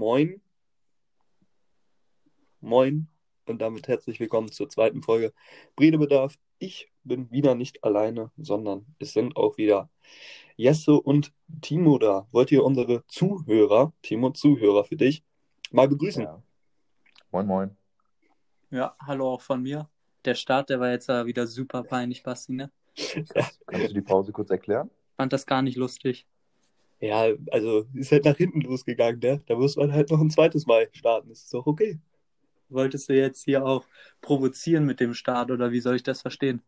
Moin. Moin. Und damit herzlich willkommen zur zweiten Folge Redebedarf. Ich bin wieder nicht alleine, sondern es sind auch wieder Jesse und Timo da. Wollt ihr unsere Zuhörer, Timo, Zuhörer für dich, mal begrüßen? Ja. Moin, moin. Ja, hallo auch von mir. Der Start, der war jetzt äh, wieder super peinlich, Basti, ne? Kannst, kannst du die Pause kurz erklären? Fand das gar nicht lustig. Ja, also ist halt nach hinten losgegangen, ne? Da muss man halt noch ein zweites Mal starten. Das ist doch okay. Wolltest du jetzt hier auch provozieren mit dem Start oder wie soll ich das verstehen?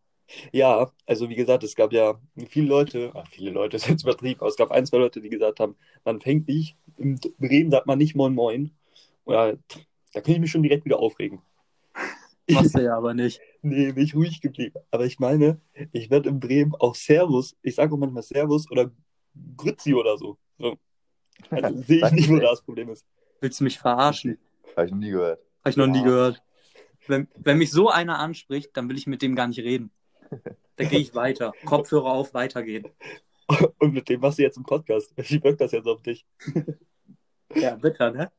Ja, also wie gesagt, es gab ja viele Leute, ach, viele Leute ist jetzt übertrieben, aber es gab ein, zwei Leute, die gesagt haben, man fängt nicht, im Reden sagt man nicht Moin Moin. Oder da kann ich mich schon direkt wieder aufregen. Machst du ja aber nicht. Nee, nicht ruhig geblieben. Aber ich meine, ich werde in Bremen auch Servus, ich sage auch manchmal Servus oder Grützi oder so. so. Also sehe ich nicht, wo das Problem ist. Willst du mich verarschen? Habe ich noch nie gehört. Habe ich noch nie Ja. gehört. Wenn, wenn mich so einer anspricht, dann will ich mit dem gar nicht reden. Da gehe ich weiter. Kopfhörer auf, weitergehen. Und mit dem machst du jetzt einen Podcast. Wie wirkt das jetzt auf dich? Ja, bitter, ne?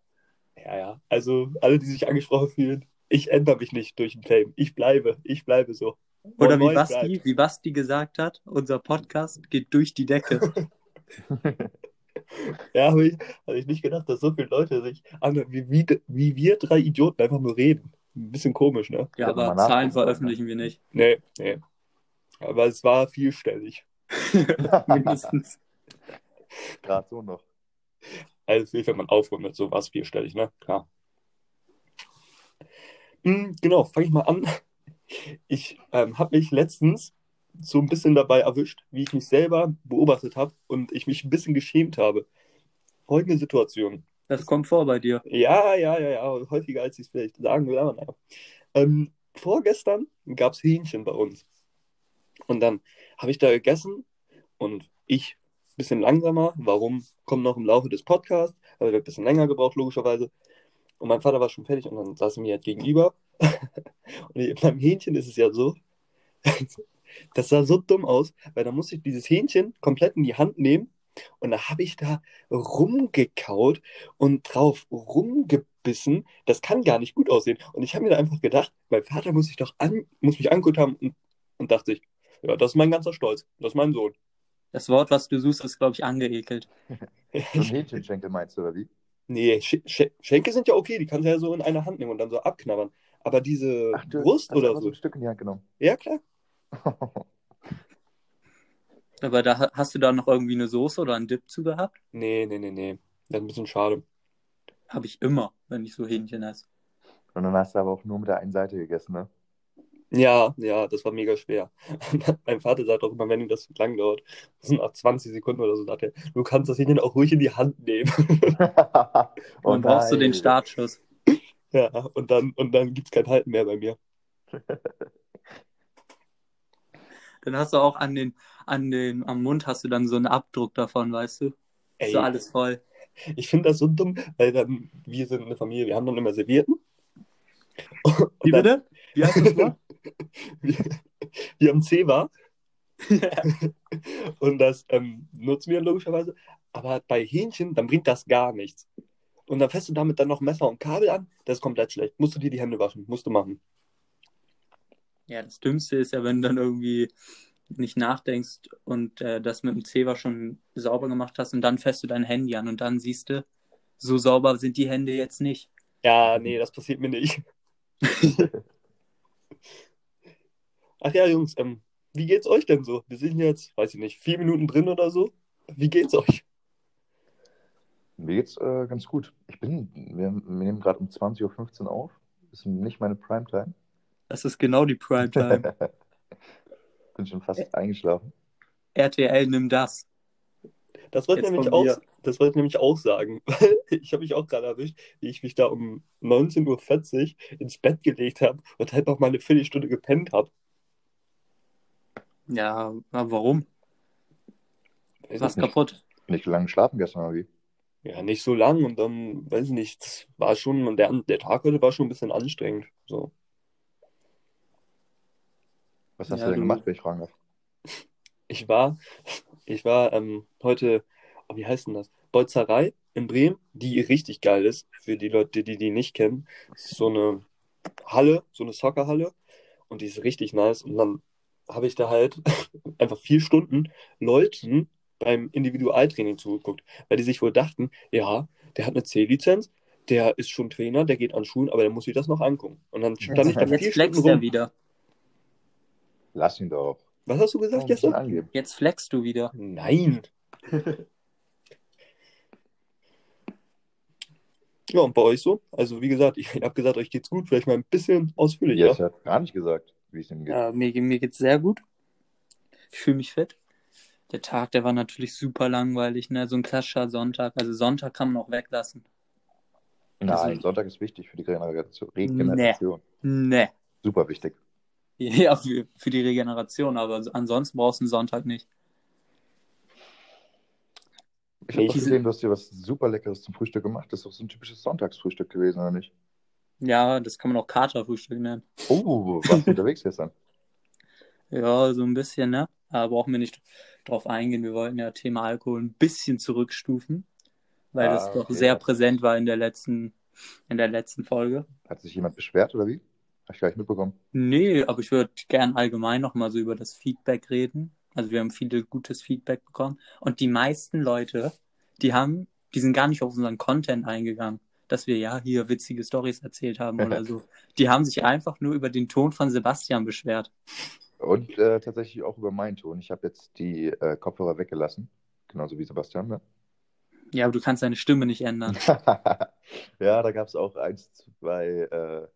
Ja, ja. Also alle, die sich angesprochen fühlen, ich ändere mich nicht durch den Fame. Ich bleibe, ich bleibe so. Oder wie Basti, wie Basti gesagt hat, unser Podcast geht durch die Decke. Ja, habe ich, hab ich nicht gedacht, dass so viele Leute sich anhören, wie, wie, wie wir drei Idioten einfach nur reden. Ein bisschen komisch, ne? Ja, aber Zahlen veröffentlichen wir nicht. Nee, nee. Aber es war vielstellig. Mindestens. Gerade so noch. Also, wenn man aufrundet, so war es vierstellig, ne? Klar. Hm, genau, fange ich mal an. Ich ähm, habe mich letztens so ein bisschen dabei erwischt, wie ich mich selber beobachtet habe und ich mich ein bisschen geschämt habe. Folgende Situation. Das kommt vor bei dir. Ja, ja, ja, ja, häufiger als ich es vielleicht sagen will, aber naja. Ähm, vorgestern gab es Hähnchen bei uns. Und dann habe ich da gegessen und ich ein bisschen langsamer. Warum? Kommt noch im Laufe des Podcasts. Habe ich ein bisschen länger gebraucht, logischerweise. Und mein Vater war schon fertig und dann saß er mir halt gegenüber. und beim Hähnchen ist es ja so, das sah so dumm aus, weil da musste ich dieses Hähnchen komplett in die Hand nehmen und da habe ich da rumgekaut und drauf rumgebissen. Das kann gar nicht gut aussehen. Und ich habe mir da einfach gedacht, mein Vater muss sich doch an, muss mich angeguckt haben und, und dachte sich, ja, das ist mein ganzer Stolz. Das ist mein Sohn. Das Wort, was du suchst, ist, glaube ich, angeekelt. So ein Hähnchenschenkel meinst du, oder wie? Nee, Sch Sch Schenke sind ja okay, die kannst du ja so in einer Hand nehmen und dann so abknabbern. Aber diese Ach, du Brust hast oder so. ein Stück in die Hand genommen. Ja, klar. Aber da ha- hast du da noch irgendwie eine Soße oder einen Dip zu gehabt? Nee, nee, nee, nee. Das ist ein bisschen schade. Habe ich immer, wenn ich so Hähnchen esse. Und dann hast du aber auch nur mit der einen Seite gegessen, ne? Ja, ja, das war mega schwer. Mein Vater sagt auch immer, wenn ihm das zu lang dauert, das sind nach 20 Sekunden oder so, sagt er, du kannst das Hähnchen auch ruhig in die Hand nehmen. oh Und brauchst du den nein. Startschuss. Ja, und dann, und dann gibt es kein Halten mehr bei mir. Dann hast du auch an den, an den, am Mund hast du dann so einen Abdruck davon, weißt du? Ey, So alles voll. ich finde das so dumm, weil dann, wir sind eine Familie, wir haben dann immer Servierten. Und Wie dann, bitte? Wie heißt das Wort? wir, wir haben Zewa und das ähm, nutzen wir logischerweise. Aber bei Hähnchen, dann bringt das gar nichts. Und dann fährst du damit dann noch Messer und Kabel an, das ist komplett schlecht. Musst du dir die Hände waschen, musst du machen. Ja, das Dümmste ist ja, wenn du dann irgendwie nicht nachdenkst und äh, das mit dem Zewa schon sauber gemacht hast und dann fährst du dein Handy an und dann siehst du, so sauber sind die Hände jetzt nicht. Ja, nee, das passiert mir nicht. Ach ja, Jungs, ähm, wie geht's euch denn so? Wir sind jetzt, weiß ich nicht, vier Minuten drin oder so. Wie geht's euch? Mir geht's äh, ganz gut. Ich bin, wir, wir nehmen gerade um 20.15 Uhr auf. Ist nicht meine Primetime. Das ist genau die Primetime. bin schon fast eingeschlafen. RTL, nimm das. Das wollte nämlich auch, das wollte ich nämlich auch sagen. Ich habe mich auch gerade erwischt, wie ich mich da um 19.40 Uhr ins Bett gelegt habe und halt noch mal eine Viertelstunde gepennt habe. Ja, aber warum? Weiß Was ich nicht. kaputt? Nicht lange geschlafen gestern, oder wie? Ja, nicht so lang und dann, weiß ich nicht, das war schon, und der, der Tag heute war schon ein bisschen anstrengend. So. Was hast Ja, du denn du- gemacht, wenn ich fragen darf? Ich war, ich war ähm, heute, oh, wie heißt denn das? Bolzerei. in Bremen, die richtig geil ist, für die Leute, die die nicht kennen. Das ist so eine Halle, so eine Soccerhalle und die ist richtig nice. Und dann habe ich da halt einfach vier Stunden Leuten beim Individualtraining zugeguckt, weil die sich wohl dachten, ja, der hat eine C-Lizenz, der ist schon Trainer, der geht an Schulen, aber der muss sich das noch angucken. Und dann stand ich da vier Jetzt Stunden rum. wieder. Lass ihn doch. Was hast du gesagt gestern? angeben. Jetzt flexst du wieder. Nein. ja, und bei euch so? Also, wie gesagt, ich habe gesagt, euch geht's gut, vielleicht mal ein bisschen ausführlicher. Jetzt hat gar nicht gesagt, wie es ihm geht. Ja, mir, mir geht's sehr gut. Ich fühle mich fit. Der Tag, der war natürlich super langweilig, ne? So ein klassischer Sonntag. Also Sonntag kann man auch weglassen. Nein, also- Sonntag ist wichtig für die Regeneration. Regeneration. Ne. Super wichtig. Ja, für, für die Regeneration, aber ansonsten brauchst du einen Sonntag nicht. Ich habe gesehen, du hast dir was super Leckeres zum Frühstück gemacht. Das ist doch so ein typisches Sonntagsfrühstück gewesen, oder nicht? Ja, das kann man auch Katerfrühstück nennen. Oh, warst du unterwegs gestern? Ja, so ein bisschen, ne? Aber brauchen wir nicht drauf eingehen. Wir wollten ja Thema Alkohol ein bisschen zurückstufen, weil Ah, das doch okay. sehr präsent war in der letzten, in der letzten Folge. Hat sich jemand beschwert, oder wie? Ich gar nicht mitbekommen. Nee, aber ich würde gern allgemein nochmal so über das Feedback reden. Also wir haben viele gutes Feedback bekommen. Und die meisten Leute, die haben, die sind gar nicht auf unseren Content eingegangen, dass wir ja hier witzige Stories erzählt haben oder so. Die haben sich einfach nur über den Ton von Sebastian beschwert. Und äh, tatsächlich auch über meinen Ton. Ich habe jetzt die äh, Kopfhörer weggelassen. Genauso wie Sebastian. Ne? Ja, aber du kannst deine Stimme nicht ändern. ja, da gab es auch eins, zwei äh,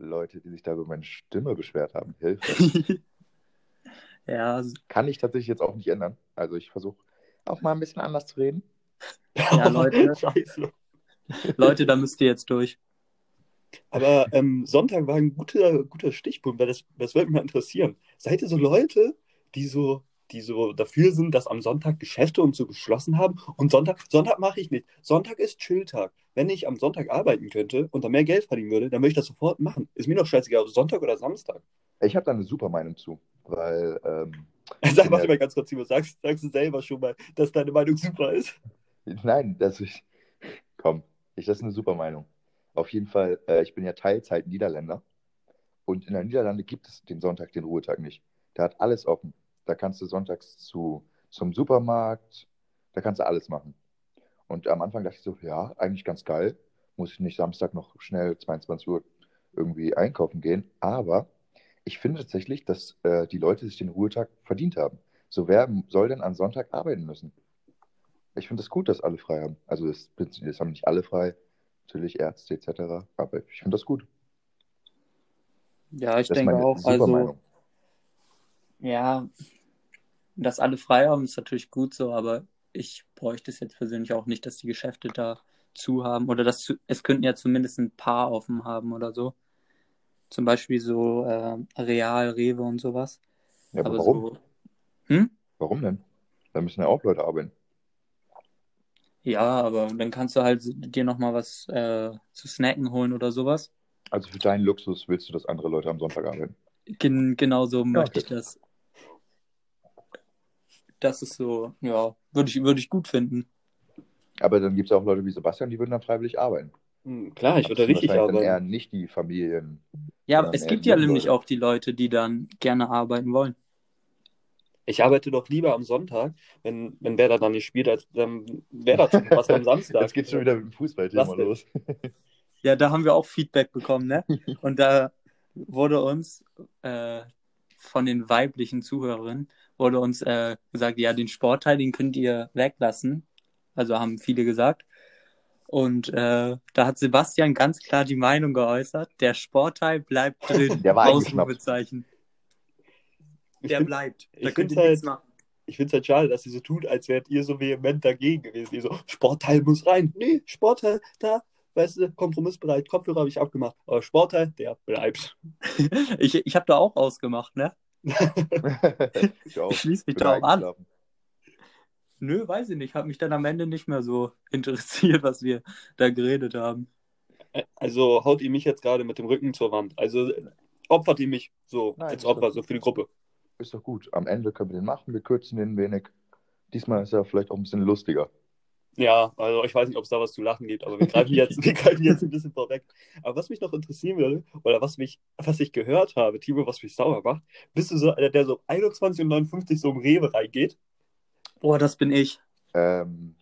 Leute, die sich da über meine Stimme beschwert haben. Hilfe. ja, Kann ich tatsächlich jetzt auch nicht ändern. Also ich versuche auch mal ein bisschen anders zu reden. Ja, Leute. Scheiße. Leute, da müsst ihr jetzt durch. Aber ähm, Sonntag war ein guter, guter Stichpunkt, weil das, das würde mich mal interessieren. Seid ihr so Leute, die so, die so dafür sind, dass am Sonntag Geschäfte und so geschlossen haben und Sonntag, Sonntag mache ich nicht. Sonntag ist Chilltag. Wenn ich am Sonntag arbeiten könnte und dann mehr Geld verdienen würde, dann würde ich das sofort machen. Ist mir doch scheißegal, ob Sonntag oder Samstag. Ich habe da eine super Meinung zu, weil ähm, Sag, warte mal ganz kurz, Timo, sagst, sagst du selber schon mal, dass deine Meinung super ist? Nein, das ist. Komm, ich, das ist eine super Meinung. Auf jeden Fall, äh, ich bin ja Teilzeit Niederländer. Und in der Niederlande gibt es den Sonntag, den Ruhetag nicht. Da hat alles offen. Da kannst du sonntags zu, zum Supermarkt, da kannst du alles machen. Und am Anfang dachte ich so, ja, eigentlich ganz geil. Muss ich nicht Samstag noch schnell 22 Uhr irgendwie einkaufen gehen. Aber ich finde tatsächlich, dass äh, die Leute sich den Ruhetag verdient haben. So, wer soll denn am Sonntag arbeiten müssen? Ich finde es das gut, dass alle frei haben. Also das, das haben nicht alle frei, natürlich Ärzte etc. Aber ich finde das gut. Ja, ich Das denke auch. Also, Meinung. ja, dass alle frei haben, ist natürlich gut so, aber ich bräuchte es jetzt persönlich auch nicht, dass die Geschäfte da zu haben oder dass zu, es könnten ja zumindest ein paar offen haben oder so. Zum Beispiel so äh, Real, Rewe und sowas. Ja, aber aber warum? so, hm? Warum denn? Da müssen ja auch Leute arbeiten. Ja, aber dann kannst du halt dir nochmal was äh, zu snacken holen oder sowas. Also für deinen Luxus willst du, dass andere Leute am Sonntag arbeiten. Gen genau so möchte okay. ich das. Das ist so, ja, würde ich, würde ich gut finden. Aber dann gibt es auch Leute wie Sebastian, die würden dann freiwillig arbeiten. Hm, klar, ich würde richtig wahrscheinlich dann eher arbeiten. nicht die Familien. Ja, es gibt ja nämlich auch die Leute, die dann gerne arbeiten wollen. Ich arbeite doch lieber am Sonntag, wenn, wenn Werder dann nicht spielt, als ähm, Werder zu verpassen am Samstag. Jetzt geht schon wieder mit dem Fußballthema Was los. Ja, da haben wir auch Feedback bekommen, ne? Und da wurde uns äh, von den weiblichen Zuhörerinnen wurde uns äh, gesagt, ja, den Sportteil, den könnt ihr weglassen. Also haben viele gesagt. Und äh, da hat Sebastian ganz klar die Meinung geäußert, der Sportteil bleibt drin. Der war. Ausrufezeichen. Ich Der find- bleibt. ich Da könnt ihr nichts halt- machen. Ich finde es halt schade, dass sie so tut, als wärt ihr so vehement dagegen gewesen. Ihr so, Sportteil muss rein. Nee, Sportteil, da, weißt du, kompromissbereit, Kopfhörer habe ich abgemacht. Aber Sportteil, der bleibt. Ich, ich habe da auch ausgemacht, ne? ich auch. Ich schließe mich Bin da auch an. Nö, weiß ich nicht. Hat mich dann am Ende nicht mehr so interessiert, was wir da geredet haben. Also haut ihr mich jetzt gerade mit dem Rücken zur Wand. Also opfert ihr mich so Nein, als Opfer, so für die Gruppe. Ist doch gut. Am Ende können wir den machen, wir kürzen den ein wenig. Diesmal ist er vielleicht auch ein bisschen lustiger. Ja, also ich weiß nicht, ob es da was zu lachen gibt, aber wir greifen jetzt, wir greifen jetzt ein bisschen vorweg. Aber was mich noch interessieren würde, oder was mich, was ich gehört habe, Timo, was mich sauer macht, bist du so einer, der so um 21.59 Uhr so im Rewe reingeht? Boah, das bin ich. Ähm,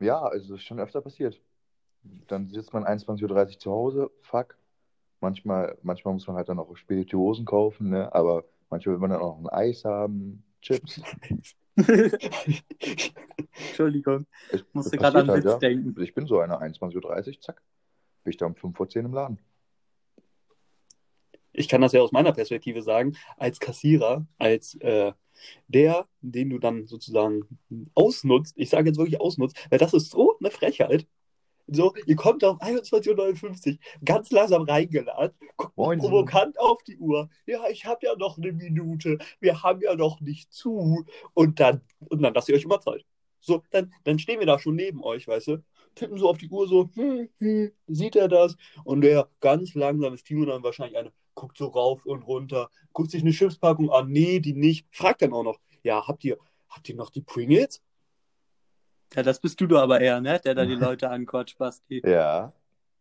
ja, also ist schon öfter passiert. Dann sitzt man 21.30 Uhr zu Hause, fuck. Manchmal, manchmal muss man halt dann auch Spirituosen kaufen, ne? aber manchmal will man dann auch ein Eis haben, Chips. Entschuldigung, Es musste gerade an halt, Witz ja. denken. Ich bin so einer, 21.30 Uhr, zack. Bin ich da um 5 vor 10 im Laden. ich kann das ja aus meiner Perspektive sagen, als Kassierer, als äh, der, den du dann sozusagen ausnutzt, ich sage jetzt wirklich ausnutzt, weil das ist so eine Frechheit. So, ihr kommt auf 21.59 Uhr, ganz langsam reingeladen, guckt Moin. provokant auf die Uhr. Ja, ich habe ja noch eine Minute, wir haben ja noch nicht zu. Und dann, und dann lasst ihr euch immer Zeit. So, dann, dann stehen wir da schon neben euch, weißt du? Tippen so auf die Uhr, so, hm, hm, sieht er das? Und der ganz langsam ist Timo dann wahrscheinlich eine, guckt so rauf und runter, guckt sich eine Schiffspackung an, nee, die nicht. Fragt dann auch noch, ja, habt ihr, habt ihr noch die Pringles? Ja, das bist du doch aber eher, ne? Der da die Leute anquatscht, Basti. Ja.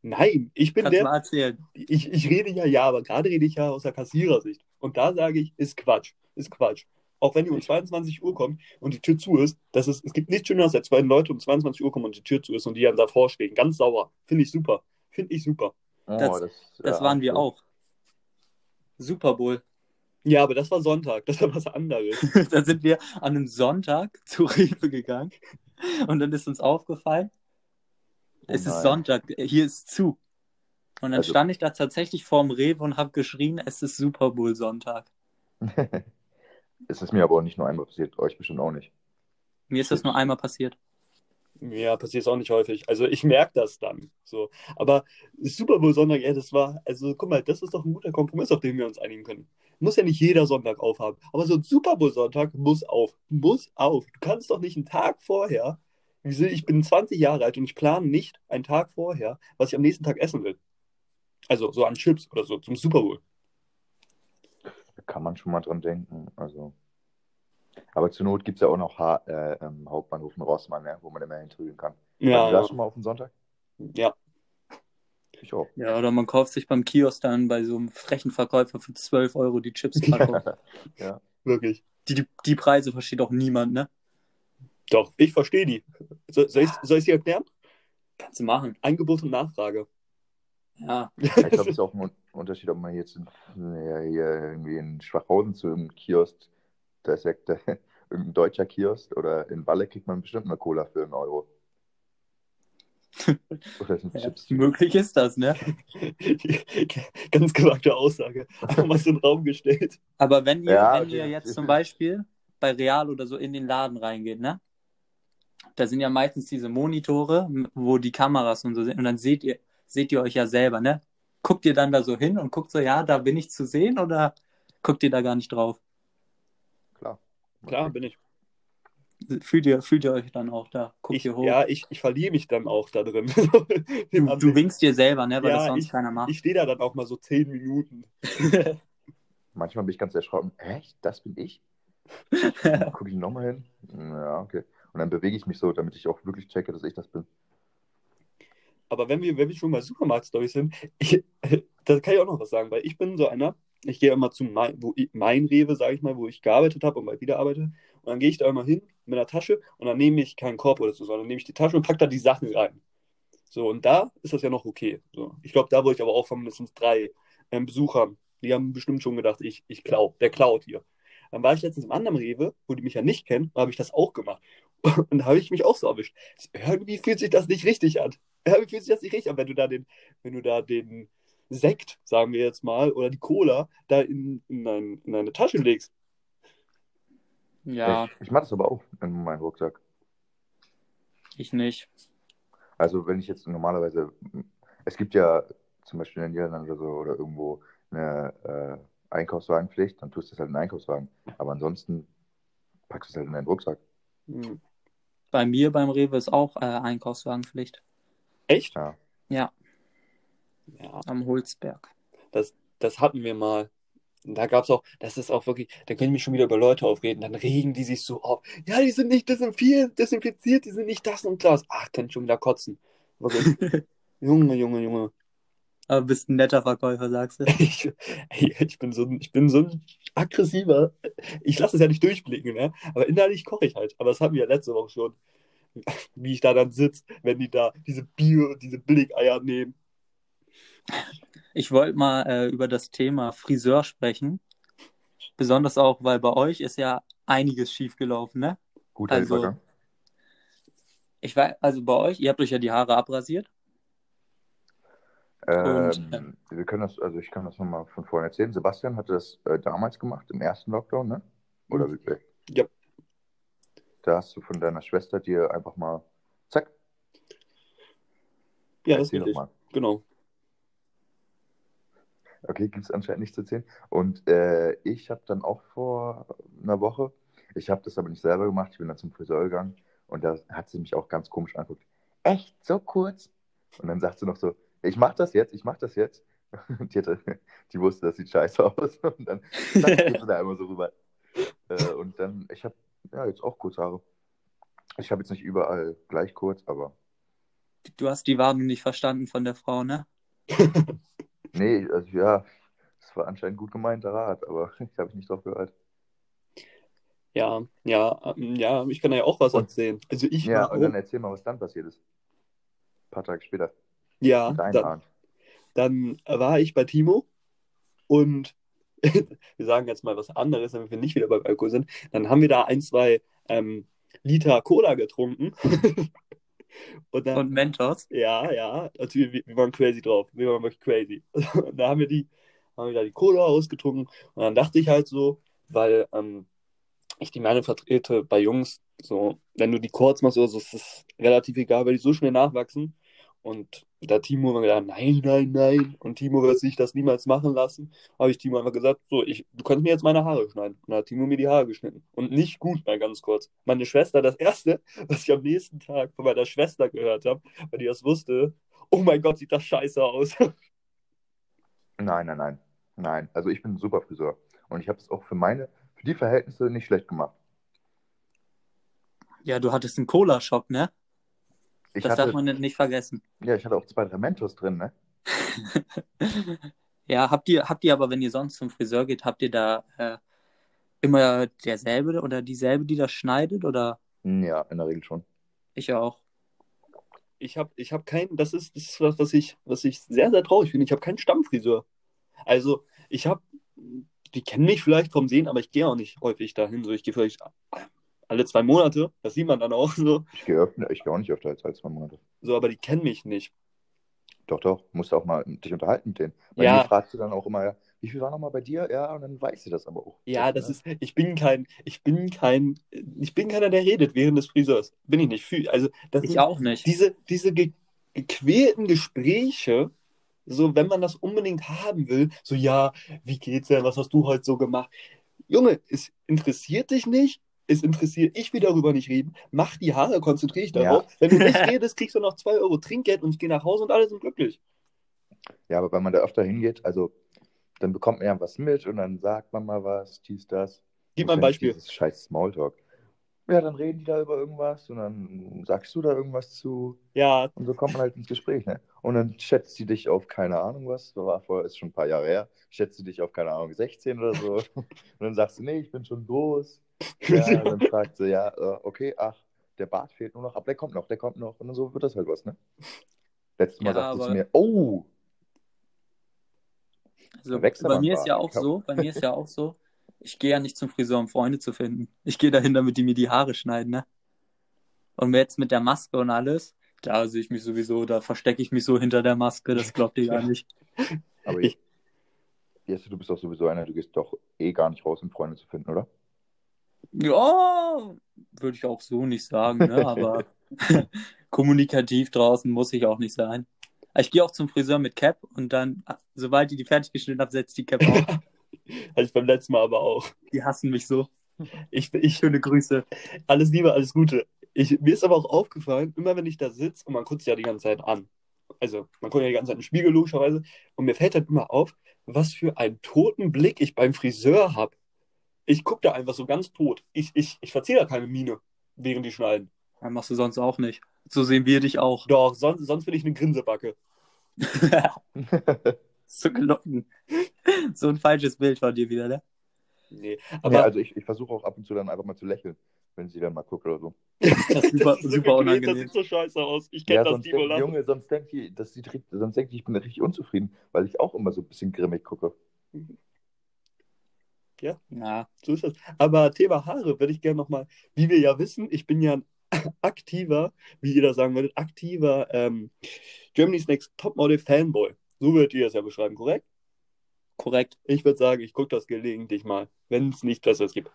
Nein, ich bin Kannst der, mal erzählen. ich, ich rede ja, ja, aber gerade rede ich ja aus der Kassierersicht. Und da sage ich, ist Quatsch, ist Quatsch. Auch wenn ihr um 22 Uhr kommt und die Tür zu ist, das ist, es gibt nichts Schöneres, als wenn Leute um 22 Uhr kommen und die Tür zu ist und die dann davor stehen. Ganz sauer. Finde ich super. Finde ich super. Oh, Das- Das ja, waren wir so. auch. Super Bowl. Ja, aber das war Sonntag, das war was anderes. da sind wir an einem Sonntag zu Rewe gegangen und dann ist uns aufgefallen, Oh es ist. Sonntag, hier ist zu. Und dann Also- stand ich da tatsächlich vorm Rewe und habe geschrien, es ist Super Bowl Sonntag. es ist mir aber auch nicht nur einmal passiert, euch bestimmt auch nicht. Mir ist das nur einmal passiert. Ja, passiert auch nicht häufig. Also ich merke das dann. So. Aber Super Bowl Sonntag, ey, das war, also guck mal, das ist doch ein guter Kompromiss, auf den wir uns einigen können. Muss ja nicht jeder Sonntag aufhaben. Aber so ein Super Bowl Sonntag muss auf. Muss auf. Du kannst doch nicht einen Tag vorher. Ich bin 20 Jahre alt und ich plane nicht einen Tag vorher, was ich am nächsten Tag essen will. Also so an Chips oder so zum Super Bowl. Da kann man schon mal dran denken. Also. Aber zur Not gibt es ja auch noch ha äh, ähm, Hauptbahnhof in Rossmann, ne, wo man immer hintrügen kann. Warst du da Ja, schon mal auf den Sonntag? ja. Ich auch. Ja, oder man kauft sich beim Kiosk dann bei so einem frechen Verkäufer für 12 Euro die Chips-Packung. ja. Wirklich. die, die, die Preise versteht auch niemand, ne? Doch, ich verstehe die. So, soll ich soll ich sie erklären? Kannst du machen. Angebot und Nachfrage. Ja. Ich glaube, es ist auch ein Un- Unterschied, ob man jetzt in, ja, hier irgendwie in Schwachhausen zu einem Kiosk, da ist ja der, irgendein deutscher Kiosk, oder in Walle kriegt man bestimmt eine Cola für einen Euro. Ja. Möglich ist das, ne? Ganz gewagte Aussage. Einfach mal so in den Raum gestellt. Aber wenn ihr, Ja, wenn okay. ihr jetzt zum Beispiel bei Real oder so in den Laden reingeht, ne? Da sind ja meistens diese Monitore, wo die Kameras und so sind. Und dann seht ihr, seht ihr euch ja selber, ne? Guckt ihr dann da so hin und guckt so, ja, da bin ich zu sehen oder guckt ihr da gar nicht drauf? Klar. Klar, bin ich. Fühlt ihr, fühlt ihr euch dann auch da? Guckt ich ihr hoch? ja, ich, ich verliere mich dann auch da drin. du, du winkst dir selber, ne? Weil Ja, das sonst ich- keiner macht. ich stehe da dann auch mal so zehn Minuten. Manchmal bin ich ganz erschrocken. Echt? Das bin ich? Dann gucke ich nochmal hin. Ja, okay. Und dann bewege ich mich so, damit ich auch wirklich checke, dass ich das bin. Aber wenn wir, wenn wir schon bei Supermarkt-Stories sind, ich, da kann ich auch noch was sagen, weil ich bin so einer, ich gehe immer zu mein, wo ich, mein Rewe, sage ich mal, wo ich gearbeitet habe und bald wieder arbeite. Und dann gehe ich da immer hin mit einer Tasche und dann nehme ich keinen Korb oder so, sondern nehme ich die Tasche und packe da die Sachen rein. So, und da ist das ja noch okay. So. Ich glaube, da wurde ich aber auch von mindestens drei ähm, Besuchern, die haben bestimmt schon gedacht, ich, ich klau, der klaut hier. Dann war ich letztens im anderen Rewe, wo die mich ja nicht kennen, habe ich das auch gemacht. Und da habe ich mich auch so erwischt. Irgendwie fühlt sich das nicht richtig an. Irgendwie fühlt sich das nicht richtig an, wenn du da den, wenn du da den Sekt, sagen wir jetzt mal, oder die Cola da in, in, dein, in deine Tasche legst. Ja, Ich, ich mache das aber auch in meinem Rucksack. ich nicht. Also wenn ich jetzt normalerweise, es gibt ja zum Beispiel in den Niederlanden oder so oder irgendwo eine äh, Einkaufswagenpflicht, dann tust du es halt in den Einkaufswagen. Aber ansonsten packst du es halt in deinen Rucksack. Bei mir beim Rewe ist auch äh, Einkaufswagenpflicht. Echt? Ja, Ja, am Holzberg. das hatten wir mal. Und da gab es auch, das ist auch wirklich, da können ich mich schon wieder über Leute aufreden, dann regen die sich so auf. Ja, die sind nicht desinfiziert, die sind nicht das und das. Ach, kann ich schon wieder kotzen. Wirklich. Junge, Junge, Junge. Aber bist ein netter Verkäufer, sagst du. Ich, ey, ich, bin so, ein- ich bin so ein aggressiver. Ich lasse es ja nicht durchblicken, ne? Aber innerlich koche ich halt. Aber das hatten wir ja letzte Woche schon. Wie ich da dann sitze, wenn die da diese Bio, diese Billigeier nehmen. Ich wollte mal äh, über das Thema Friseur sprechen. Besonders auch, weil bei euch ist ja einiges schiefgelaufen, ne? Guter Also- Übergang. Ich weiß, also bei euch, ihr habt euch ja die Haare abrasiert. und, Ähm, wir können das, also ich kann das nochmal von vorne erzählen. Sebastian hatte das äh, damals gemacht, im ersten Lockdown, ne? Oder wie? Ja. Da hast du von deiner Schwester dir einfach mal, zack, Ja, das ist erzähl richtig. Genau. Okay, gibt es anscheinend nichts zu erzählen. Und äh, ich habe dann auch vor einer Woche, ich habe das aber nicht selber gemacht, ich bin dann zum Friseur gegangen und da hat sie mich auch ganz komisch angeguckt. Echt, so kurz? Und dann sagt sie noch so, ich mach das jetzt, ich mach das jetzt. Und die, hatte, die wusste, das sieht scheiße aus. Und dann geht sie da einmal so rüber. Äh, und dann, ich habe ja jetzt auch kurze Haare. Ich habe jetzt nicht überall gleich kurz, aber Du hast die Warnung nicht verstanden von der Frau, ne? nee, also ja, das war anscheinend gut gemeinter Rat, aber ich habe nicht drauf gehört. Ja, ja, ähm, ja, ich kann ja auch was Und- erzählen. Also ich Ja, und dann erzähl mal, was dann passiert ist. Ein paar Tage später. ja, dann, dann war ich bei Timo und wir sagen jetzt mal was anderes, damit wir nicht wieder beim Alkohol sind. Dann haben wir da ein, zwei ähm, Liter Cola getrunken. und dann, Und Mentos. ja, ja, also wir, wir waren crazy drauf. Wir waren wirklich crazy. Und da haben wir die, haben wir da die Cola ausgetrunken und dann dachte ich halt so, weil ähm, ich die Meinung vertrete bei Jungs, so, wenn du die kurz machst oder so, ist es relativ egal, weil die so schnell nachwachsen. Und da Timo immer gedacht, nein, nein, nein. Und Timo wird sich das niemals machen lassen. Habe ich Timo einfach gesagt, so, ich, du kannst mir jetzt meine Haare schneiden. Und dann hat Timo mir die Haare geschnitten. Und nicht gut, mal ganz kurz. Meine Schwester, das erste, was ich am nächsten Tag von meiner Schwester gehört habe, weil die das wusste, oh mein Gott, sieht das scheiße aus. Nein, nein, nein. Nein. Also ich bin ein super Friseur. Und ich habe es auch für meine, für die Verhältnisse nicht schlecht gemacht. Ja, du hattest einen Cola-Schock, ne? Ich das hatte, darf man nicht vergessen. ja, ich hatte auch zwei, drei Mentos drin, ne? Ja, habt ihr, habt ihr aber, wenn ihr sonst zum Friseur geht, habt ihr da äh, immer derselbe oder dieselbe, die das schneidet? Oder Hm, Ja, in der Regel schon. ich auch? Ich habe ich hab keinen, das ist, das ist was, was ich, was ich sehr, sehr traurig finde. Ich habe keinen Stammfriseur. Also, ich habe, die kennen mich vielleicht vom Sehen, aber ich gehe auch nicht häufig dahin. So, ich gehe vielleicht alle zwei Monate, das sieht man dann auch so. Ich gehe gehe auch nicht öfter als, als zwei Monate. So, aber die kennen mich nicht. Doch, doch. Musst auch mal dich unterhalten mit denen. Bei Ja. mir fragst du dann auch immer, ja, wie viel war nochmal bei dir? Ja, und dann weiß sie das aber auch. Ja, das ist, ich bin kein, ich bin kein, ich bin keiner, der redet während des Friseurs. Bin ich nicht. Also, das Ich auch nicht. diese, diese ge gequälten Gespräche, so, wenn man das unbedingt haben will, so, ja, wie geht's denn, was hast du heute so gemacht? Junge, es interessiert dich nicht, es interessiert, ich will darüber nicht reden, mach die Haare, konzentriere dich darauf. Wenn du nicht redest, kriegst du noch 2 Euro Trinkgeld und ich gehe nach Hause und alle sind glücklich. Ja, aber wenn man da öfter hingeht, also dann bekommt man ja was mit und dann sagt man mal was, dies, das. Gib mal ein ja Beispiel. Dieses scheiß Smalltalk. Ja, dann reden die da über irgendwas und dann sagst du da irgendwas zu Ja, und so kommt man halt ins Gespräch, ne? Und dann schätzt sie dich auf keine Ahnung was, das war vorher, ist schon ein paar Jahre her, schätzt sie dich auf keine Ahnung 16 oder so und dann sagst du, nee, ich bin schon groß. Ja, dann fragt sie, ja, äh, okay, ach, der Bart fehlt nur noch, aber der kommt noch, der kommt noch und so wird das halt was, ne? Letztes Mal Ja, sagte sie aber- mir, oh, Also, bei mir Bart. ist ja auch so, bei mir ist ja auch so, ich gehe ja nicht zum Friseur, um Freunde zu finden. Ich gehe dahin, damit die mir die Haare schneiden, ne? Und jetzt mit der Maske und alles, da sehe ich mich sowieso, da verstecke ich mich so hinter der Maske, das glaubt ihr gar nicht. aber Ich- ich, Jesse, du bist doch sowieso einer, du gehst doch eh gar nicht raus, um Freunde zu finden, oder? Ja, würde ich auch so nicht sagen, ne? Aber kommunikativ draußen muss ich auch nicht sein. Ich gehe auch zum Friseur mit Cap und dann, sobald ich die fertig geschnitten habe, setzt die Cap auf. hatte ich beim letzten Mal aber auch. Die hassen mich so. Ich, ich, Schöne Grüße. Alles Liebe, alles Gute. Ich, mir ist aber auch aufgefallen, immer wenn ich da sitze und man guckt sich ja die ganze Zeit an. also man guckt ja die ganze Zeit im Spiegel logischerweise, und mir fällt halt immer auf, was für einen toten Blick ich beim Friseur habe. Ich gucke da einfach so ganz tot. Ich, ich, ich verziehe da keine Miene, während die schneiden. Das machst du sonst auch nicht. So sehen wir dich auch. Doch, sonst, sonst bin ich eine Grinsebacke. so gelogen. So ein falsches Bild von dir wieder, ne? Nee, Aber ja, also ich, ich versuche auch ab und zu dann einfach mal zu lächeln, wenn sie dann mal guckt oder so. Das ist super, das ist super so geklebt, Das unangenehm. sieht so scheiße aus. Ich kenne Ja, das, denkt, Lachen. Junge, sonst denkt die, das sieht, richtig- sonst denkt die, ich bin richtig unzufrieden, weil ich auch immer so ein bisschen grimmig gucke. Ja, So ist das. Aber Thema Haare würde ich gerne nochmal, wie wir ja wissen, ich bin ja ein aktiver, wie ihr das sagen würdet, aktiver ähm, Germany's Next Topmodel Fanboy. So würdet ihr das ja beschreiben, korrekt? korrekt. Ich würde sagen, ich gucke das gelegentlich mal, wenn es nichts Besseres gibt.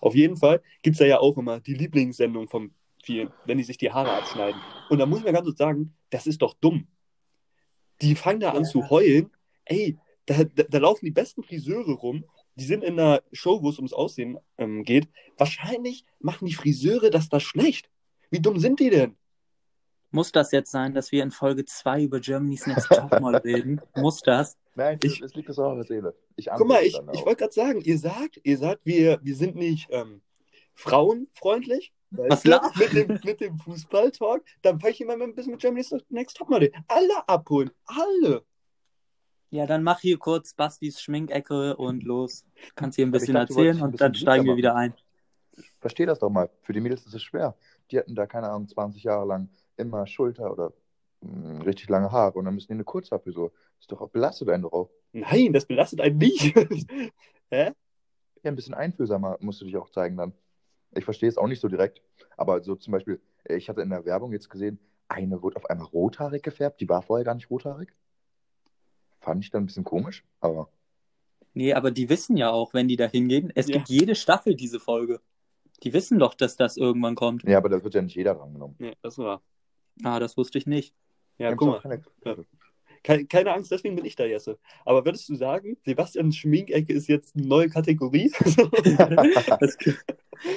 Auf jeden Fall gibt es da ja auch immer die Lieblingssendung von vielen, wenn die sich die Haare abschneiden. Und da muss ich mir ganz kurz sagen, das ist doch dumm. Die fangen da an Ja. zu heulen. Ey, da, da, da laufen die besten Friseure rum. Die sind in einer Show, wo es ums Aussehen ähm, geht. Wahrscheinlich machen die Friseure das da schlecht. Wie dumm sind die denn? Muss das jetzt sein, dass wir in Folge 2 über Germany's Next Topmodel reden? Muss das? Nein, Ich- es liegt das auch auf der Seele. Ich Guck mal, ich, ich wollte gerade sagen, ihr sagt, ihr sagt, wir, wir sind nicht ähm, frauenfreundlich. Was du, mit dem, mit dem Fußball-Talk. Dann fange ich immer ein bisschen mit Germany's Next Topmodel. Alle abholen. Alle. Ja, dann mach hier kurz Bastis Schminkecke und los. Kannst hier ein bisschen dachte, erzählen und dann bisschen steigen wir wieder ein. Versteh das doch mal. Für die Mädels ist es schwer. Die hatten da, keine Ahnung, 20 Jahre lang immer Schulter oder mh, richtig lange Haare und dann müssen die eine Kurzhaarfrisur. Ist doch auch belastet einen doch auch. Nein, das belastet einen nicht. Hä? Ja, ein bisschen einfühlsamer musst du dich auch zeigen dann. Ich verstehe es auch nicht so direkt, aber so zum Beispiel, ich hatte in der Werbung jetzt gesehen, eine wurde auf einmal rothaarig gefärbt, die war vorher gar nicht rothaarig. Fand ich dann ein bisschen komisch, aber Nee, aber die wissen ja auch, wenn die da hingehen. Es Ja. gibt jede Staffel diese Folge. Die wissen doch, dass das irgendwann kommt. ja, aber da wird ja nicht jeder dran genommen. Nee, das war. Ah, das wusste ich nicht. Ja, Die guck mal. keine- Keine, keine Angst, deswegen bin ich da, Jesse. Aber würdest du sagen, Sebastians Schminkecke ist jetzt eine neue Kategorie? Das, kö-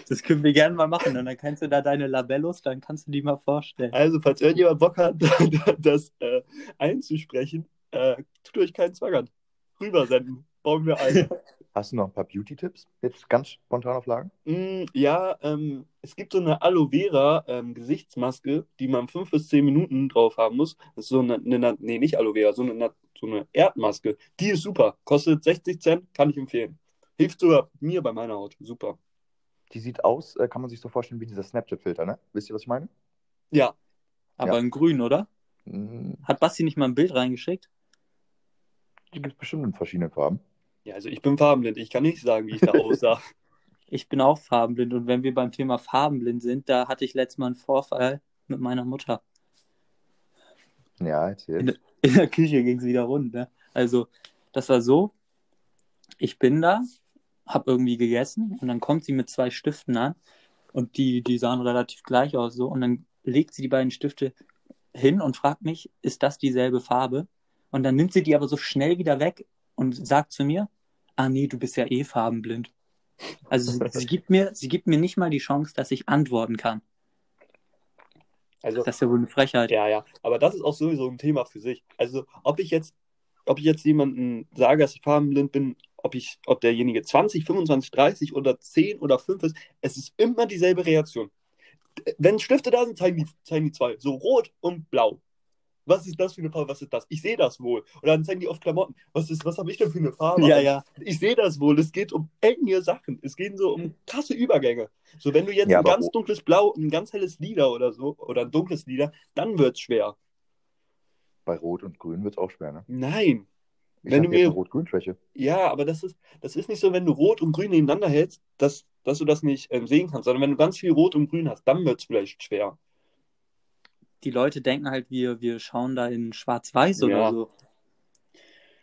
das können wir gerne mal machen. Und dann kannst du da deine Labellos, dann kannst du die mal vorstellen. Also, falls irgendjemand Bock hat, das äh, einzusprechen, äh, tut euch keinen Zwang an. Rübersenden. Bauen wir ein. Hast du noch ein paar Beauty-Tipps? Jetzt ganz spontan auf Lagen? Mm, ja, ähm, es gibt so eine Aloe Vera ähm, Gesichtsmaske, die man fünf bis zehn Minuten drauf haben muss. Das ist so eine, eine nee, nicht Aloe Vera, so eine, so eine Erdmaske. Die ist super. Kostet 60 Cent, kann ich empfehlen. Hilft sogar mir bei meiner Haut. Super. Die sieht aus, äh, kann man sich so vorstellen wie dieser Snapchat-Filter, ne? Wisst ihr, was ich meine? Ja, Aber Ja. in grün, oder? Hm, Hat Basti nicht mal ein Bild reingeschickt? Die gibt es bestimmt in verschiedenen Farben. ja, also ich bin farbenblind. Ich kann nicht sagen, wie ich da aussah. Ich bin auch farbenblind. Und wenn wir beim Thema farbenblind sind, da hatte ich letztes Mal einen Vorfall mit meiner Mutter. Ja, erzähl. In, in der Küche ging es wieder rund. Ne? Also, das war so, ich bin da, hab irgendwie gegessen und dann kommt sie mit zwei Stiften an und die, die sahen relativ gleich aus so und dann legt sie die beiden Stifte hin und fragt mich, ist das dieselbe Farbe? Und dann nimmt sie die aber so schnell wieder weg und sagt zu mir, ah nee, du bist ja eh farbenblind. Also sie, sie gibt mir, sie gibt mir nicht mal die Chance, dass ich antworten kann. Also, Das ist ja wohl eine Frechheit. ja, ja. Aber das ist auch sowieso ein Thema für sich. Also, ob ich jetzt, ob ich jetzt jemanden sage, dass ich farbenblind bin, ob ich, ob derjenige 20, 25, 30 oder 10 oder 5 ist, es ist immer dieselbe Reaktion. Wenn Stifte da sind, zeigen die, zeigen die zwei. So rot und blau. Was ist das für eine Farbe? Was ist das? Ich sehe das wohl. Oder dann zeigen die oft Klamotten. Was ist, was habe ich denn für eine Farbe? Ja, ja. Ich sehe das wohl. Es geht um enge Sachen. Es geht so um krasse Übergänge. So, wenn du jetzt Ja, ein ganz wo- dunkles Blau und ein ganz helles Lila oder so, oder ein dunkles Lila, dann wird's schwer. Bei Rot und Grün wird es auch schwer, ne? Nein. Ich Wenn du mir- Rot-Grün-Schwäche. Ja, aber das ist, das ist nicht so, wenn du Rot und Grün nebeneinander hältst, dass, dass du das nicht ähm, sehen kannst, sondern wenn du ganz viel Rot und Grün hast, dann wird's vielleicht schwer. Die Leute denken halt, wir, wir schauen da in Schwarz-Weiß oder Ja. so.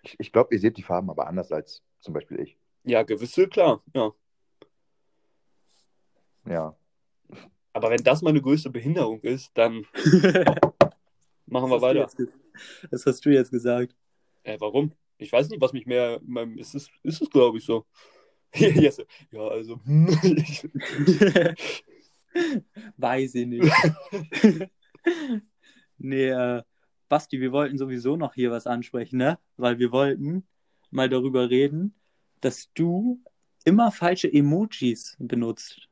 Ich, ich glaube, ihr seht die Farben aber anders als zum Beispiel ich. Ja, gewisse, klar. Ja. Ja. Aber wenn das meine größte Behinderung ist, dann machen wir Das hast du weiter. Das hast du jetzt gesagt. Äh, warum? Ich weiß nicht, was mich mehr. meinem- Ist es, ist es glaube ich, so. Yes. Ja, also. Weiß ich nicht. Nee, äh, Basti, wir wollten sowieso noch hier was ansprechen, ne? Weil wir wollten mal darüber reden, dass du immer falsche Emojis benutzt.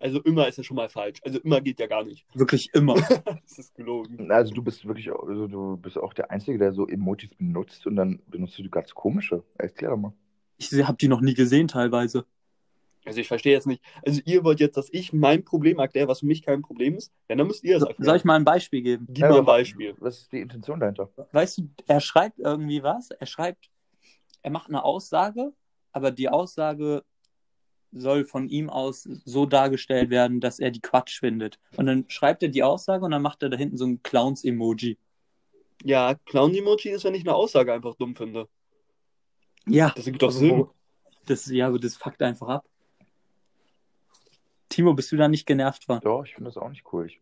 Also immer ist ja schon mal falsch. Also immer geht ja gar nicht. Wirklich immer. das ist gelogen. Also du bist wirklich, auch- also du bist auch der Einzige, der so Emojis benutzt und dann benutzt du die ganz komische. Erklär doch mal. Ich habe die noch nie gesehen teilweise. Also ich verstehe jetzt nicht. Also ihr wollt jetzt, dass ich mein Problem erkläre, was für mich kein Problem ist? Ja, dann müsst ihr es erklären. Soll ich mal ein Beispiel geben? Gib mal ein Beispiel. Was ist die Intention dahinter? Weißt du, er schreibt irgendwie was, er schreibt, er macht eine Aussage, aber die Aussage soll von ihm aus so dargestellt werden, dass er die Quatsch findet. Und dann schreibt er die Aussage und dann macht er da hinten so ein Clowns-Emoji. Ja, Clown-Emoji ist, wenn ich eine Aussage einfach dumm finde. Ja, Das ergibt doch Also, Sinn. das, ja, aber das fuckt einfach ab. Timo, bist du da nicht genervt von? Doch, ich finde das auch nicht cool. Ich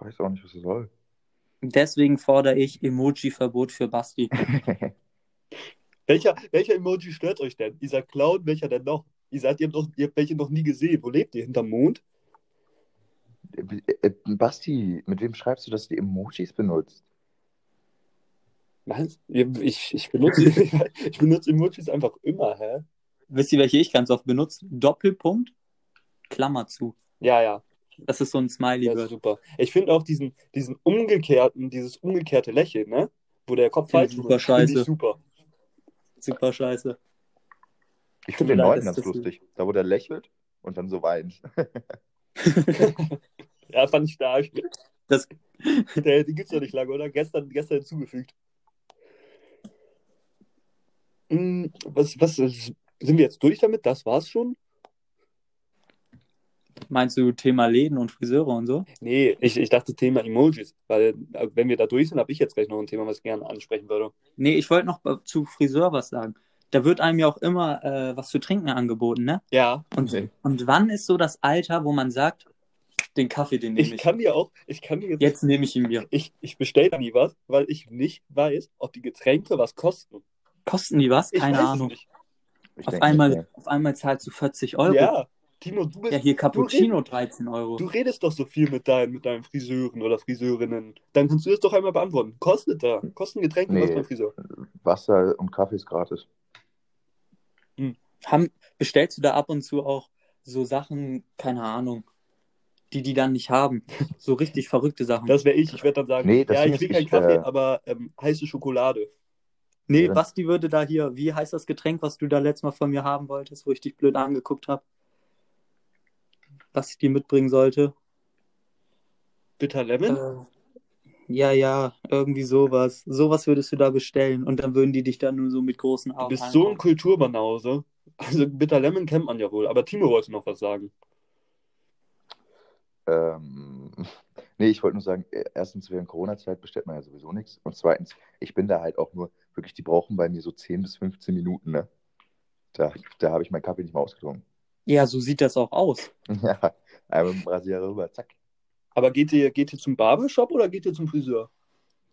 weiß auch nicht, was das soll. Deswegen fordere ich Emoji-Verbot für Basti. Welcher, welcher Emoji stört euch denn? Dieser Clown, welcher denn noch? Ihr seid, ihr habt, noch, ihr habt welche noch nie gesehen. Wo lebt ihr? Hinterm Mond? Äh, äh, Basti, mit wem schreibst du, dass du die Emojis benutzt? Was? Ich, ich, benutze, ich benutze Emojis einfach immer, hä? Wisst ihr, welche ich ganz oft benutze? Doppelpunkt, Klammer zu. Ja, ja. Das ist so ein Smiley Ja, ist super. Ich finde auch diesen, diesen umgekehrten, dieses umgekehrte Lächeln, ne? Wo der Kopf falsch super scheiße. ich super. Super scheiße. Ich finde den leid, neuen ganz das- lustig. Da, wo der lächelt und dann so weint. Ja, fand ich stark. Das, Der, den gibt's doch nicht lange, oder? Gestern, gestern hinzugefügt. Hm, Was, was, sind wir jetzt durch damit? Das war's schon? Meinst du Thema Läden und Friseure und so? Nee, ich, ich dachte Thema Emojis, weil äh, wenn wir da durch sind, habe ich jetzt gleich noch ein Thema, was ich gerne ansprechen würde. Nee, ich wollte noch zu Friseur was sagen. Da wird einem ja auch immer äh, was zu trinken angeboten, ne? Ja, Und, Nee. und wann ist so das Alter, wo man sagt, den Kaffee, den nehme ich ich. kann dir auch, ich kann dir jetzt, Jetzt nehme ich ihn mir. ich, ich bestelle da nie was, weil ich nicht weiß, ob die Getränke was kosten. Kosten die was? Ich Keine Ahnung. nicht. Ich Auf denke einmal, nicht, auf einmal zahlst du 40 Euro. Ja, Timo, du bist, Ja, hier Cappuccino 13 Euro. Du redest doch so viel mit deinen, mit deinen Friseuren oder Friseurinnen. Dann kannst du das doch einmal beantworten. Kostet da? Kosten Getränke Nee. was beim Friseur? Wasser und Kaffee ist gratis. Haben, bestellst du da ab und zu auch so Sachen, keine Ahnung, die die dann nicht haben? So richtig verrückte Sachen. Das wäre ich. Ich werde dann sagen, Nee, das ja, ich will keinen Kaffee, äh, aber ähm, heiße Schokolade. nee, Ja. Basti würde da hier, wie heißt das Getränk, was du da letztes Mal von mir haben wolltest, wo ich dich blöd angeguckt habe? Was ich dir mitbringen sollte? Bitter Lemon? Äh, ja, ja, irgendwie sowas. Sowas würdest du da bestellen und dann würden die dich dann nur so mit großen du Augen bist so ein. Kulturbanause. Also Bitter Lemon kennt man ja wohl. Aber Timo wollte noch was sagen. Ähm, nee, ich wollte nur sagen, äh, erstens, während Corona-Zeit bestellt man ja sowieso nichts. Und zweitens, ich bin da halt auch nur, wirklich, die brauchen bei mir so 10 bis 15 Minuten, ne? Da, da habe ich meinen Kaffee nicht mal ausgetrunken. Ja, so sieht das auch aus. Ja, einmal mit dem Rasierer rüber, zack. Aber geht ihr, geht ihr zum Barbershop oder geht ihr zum Friseur?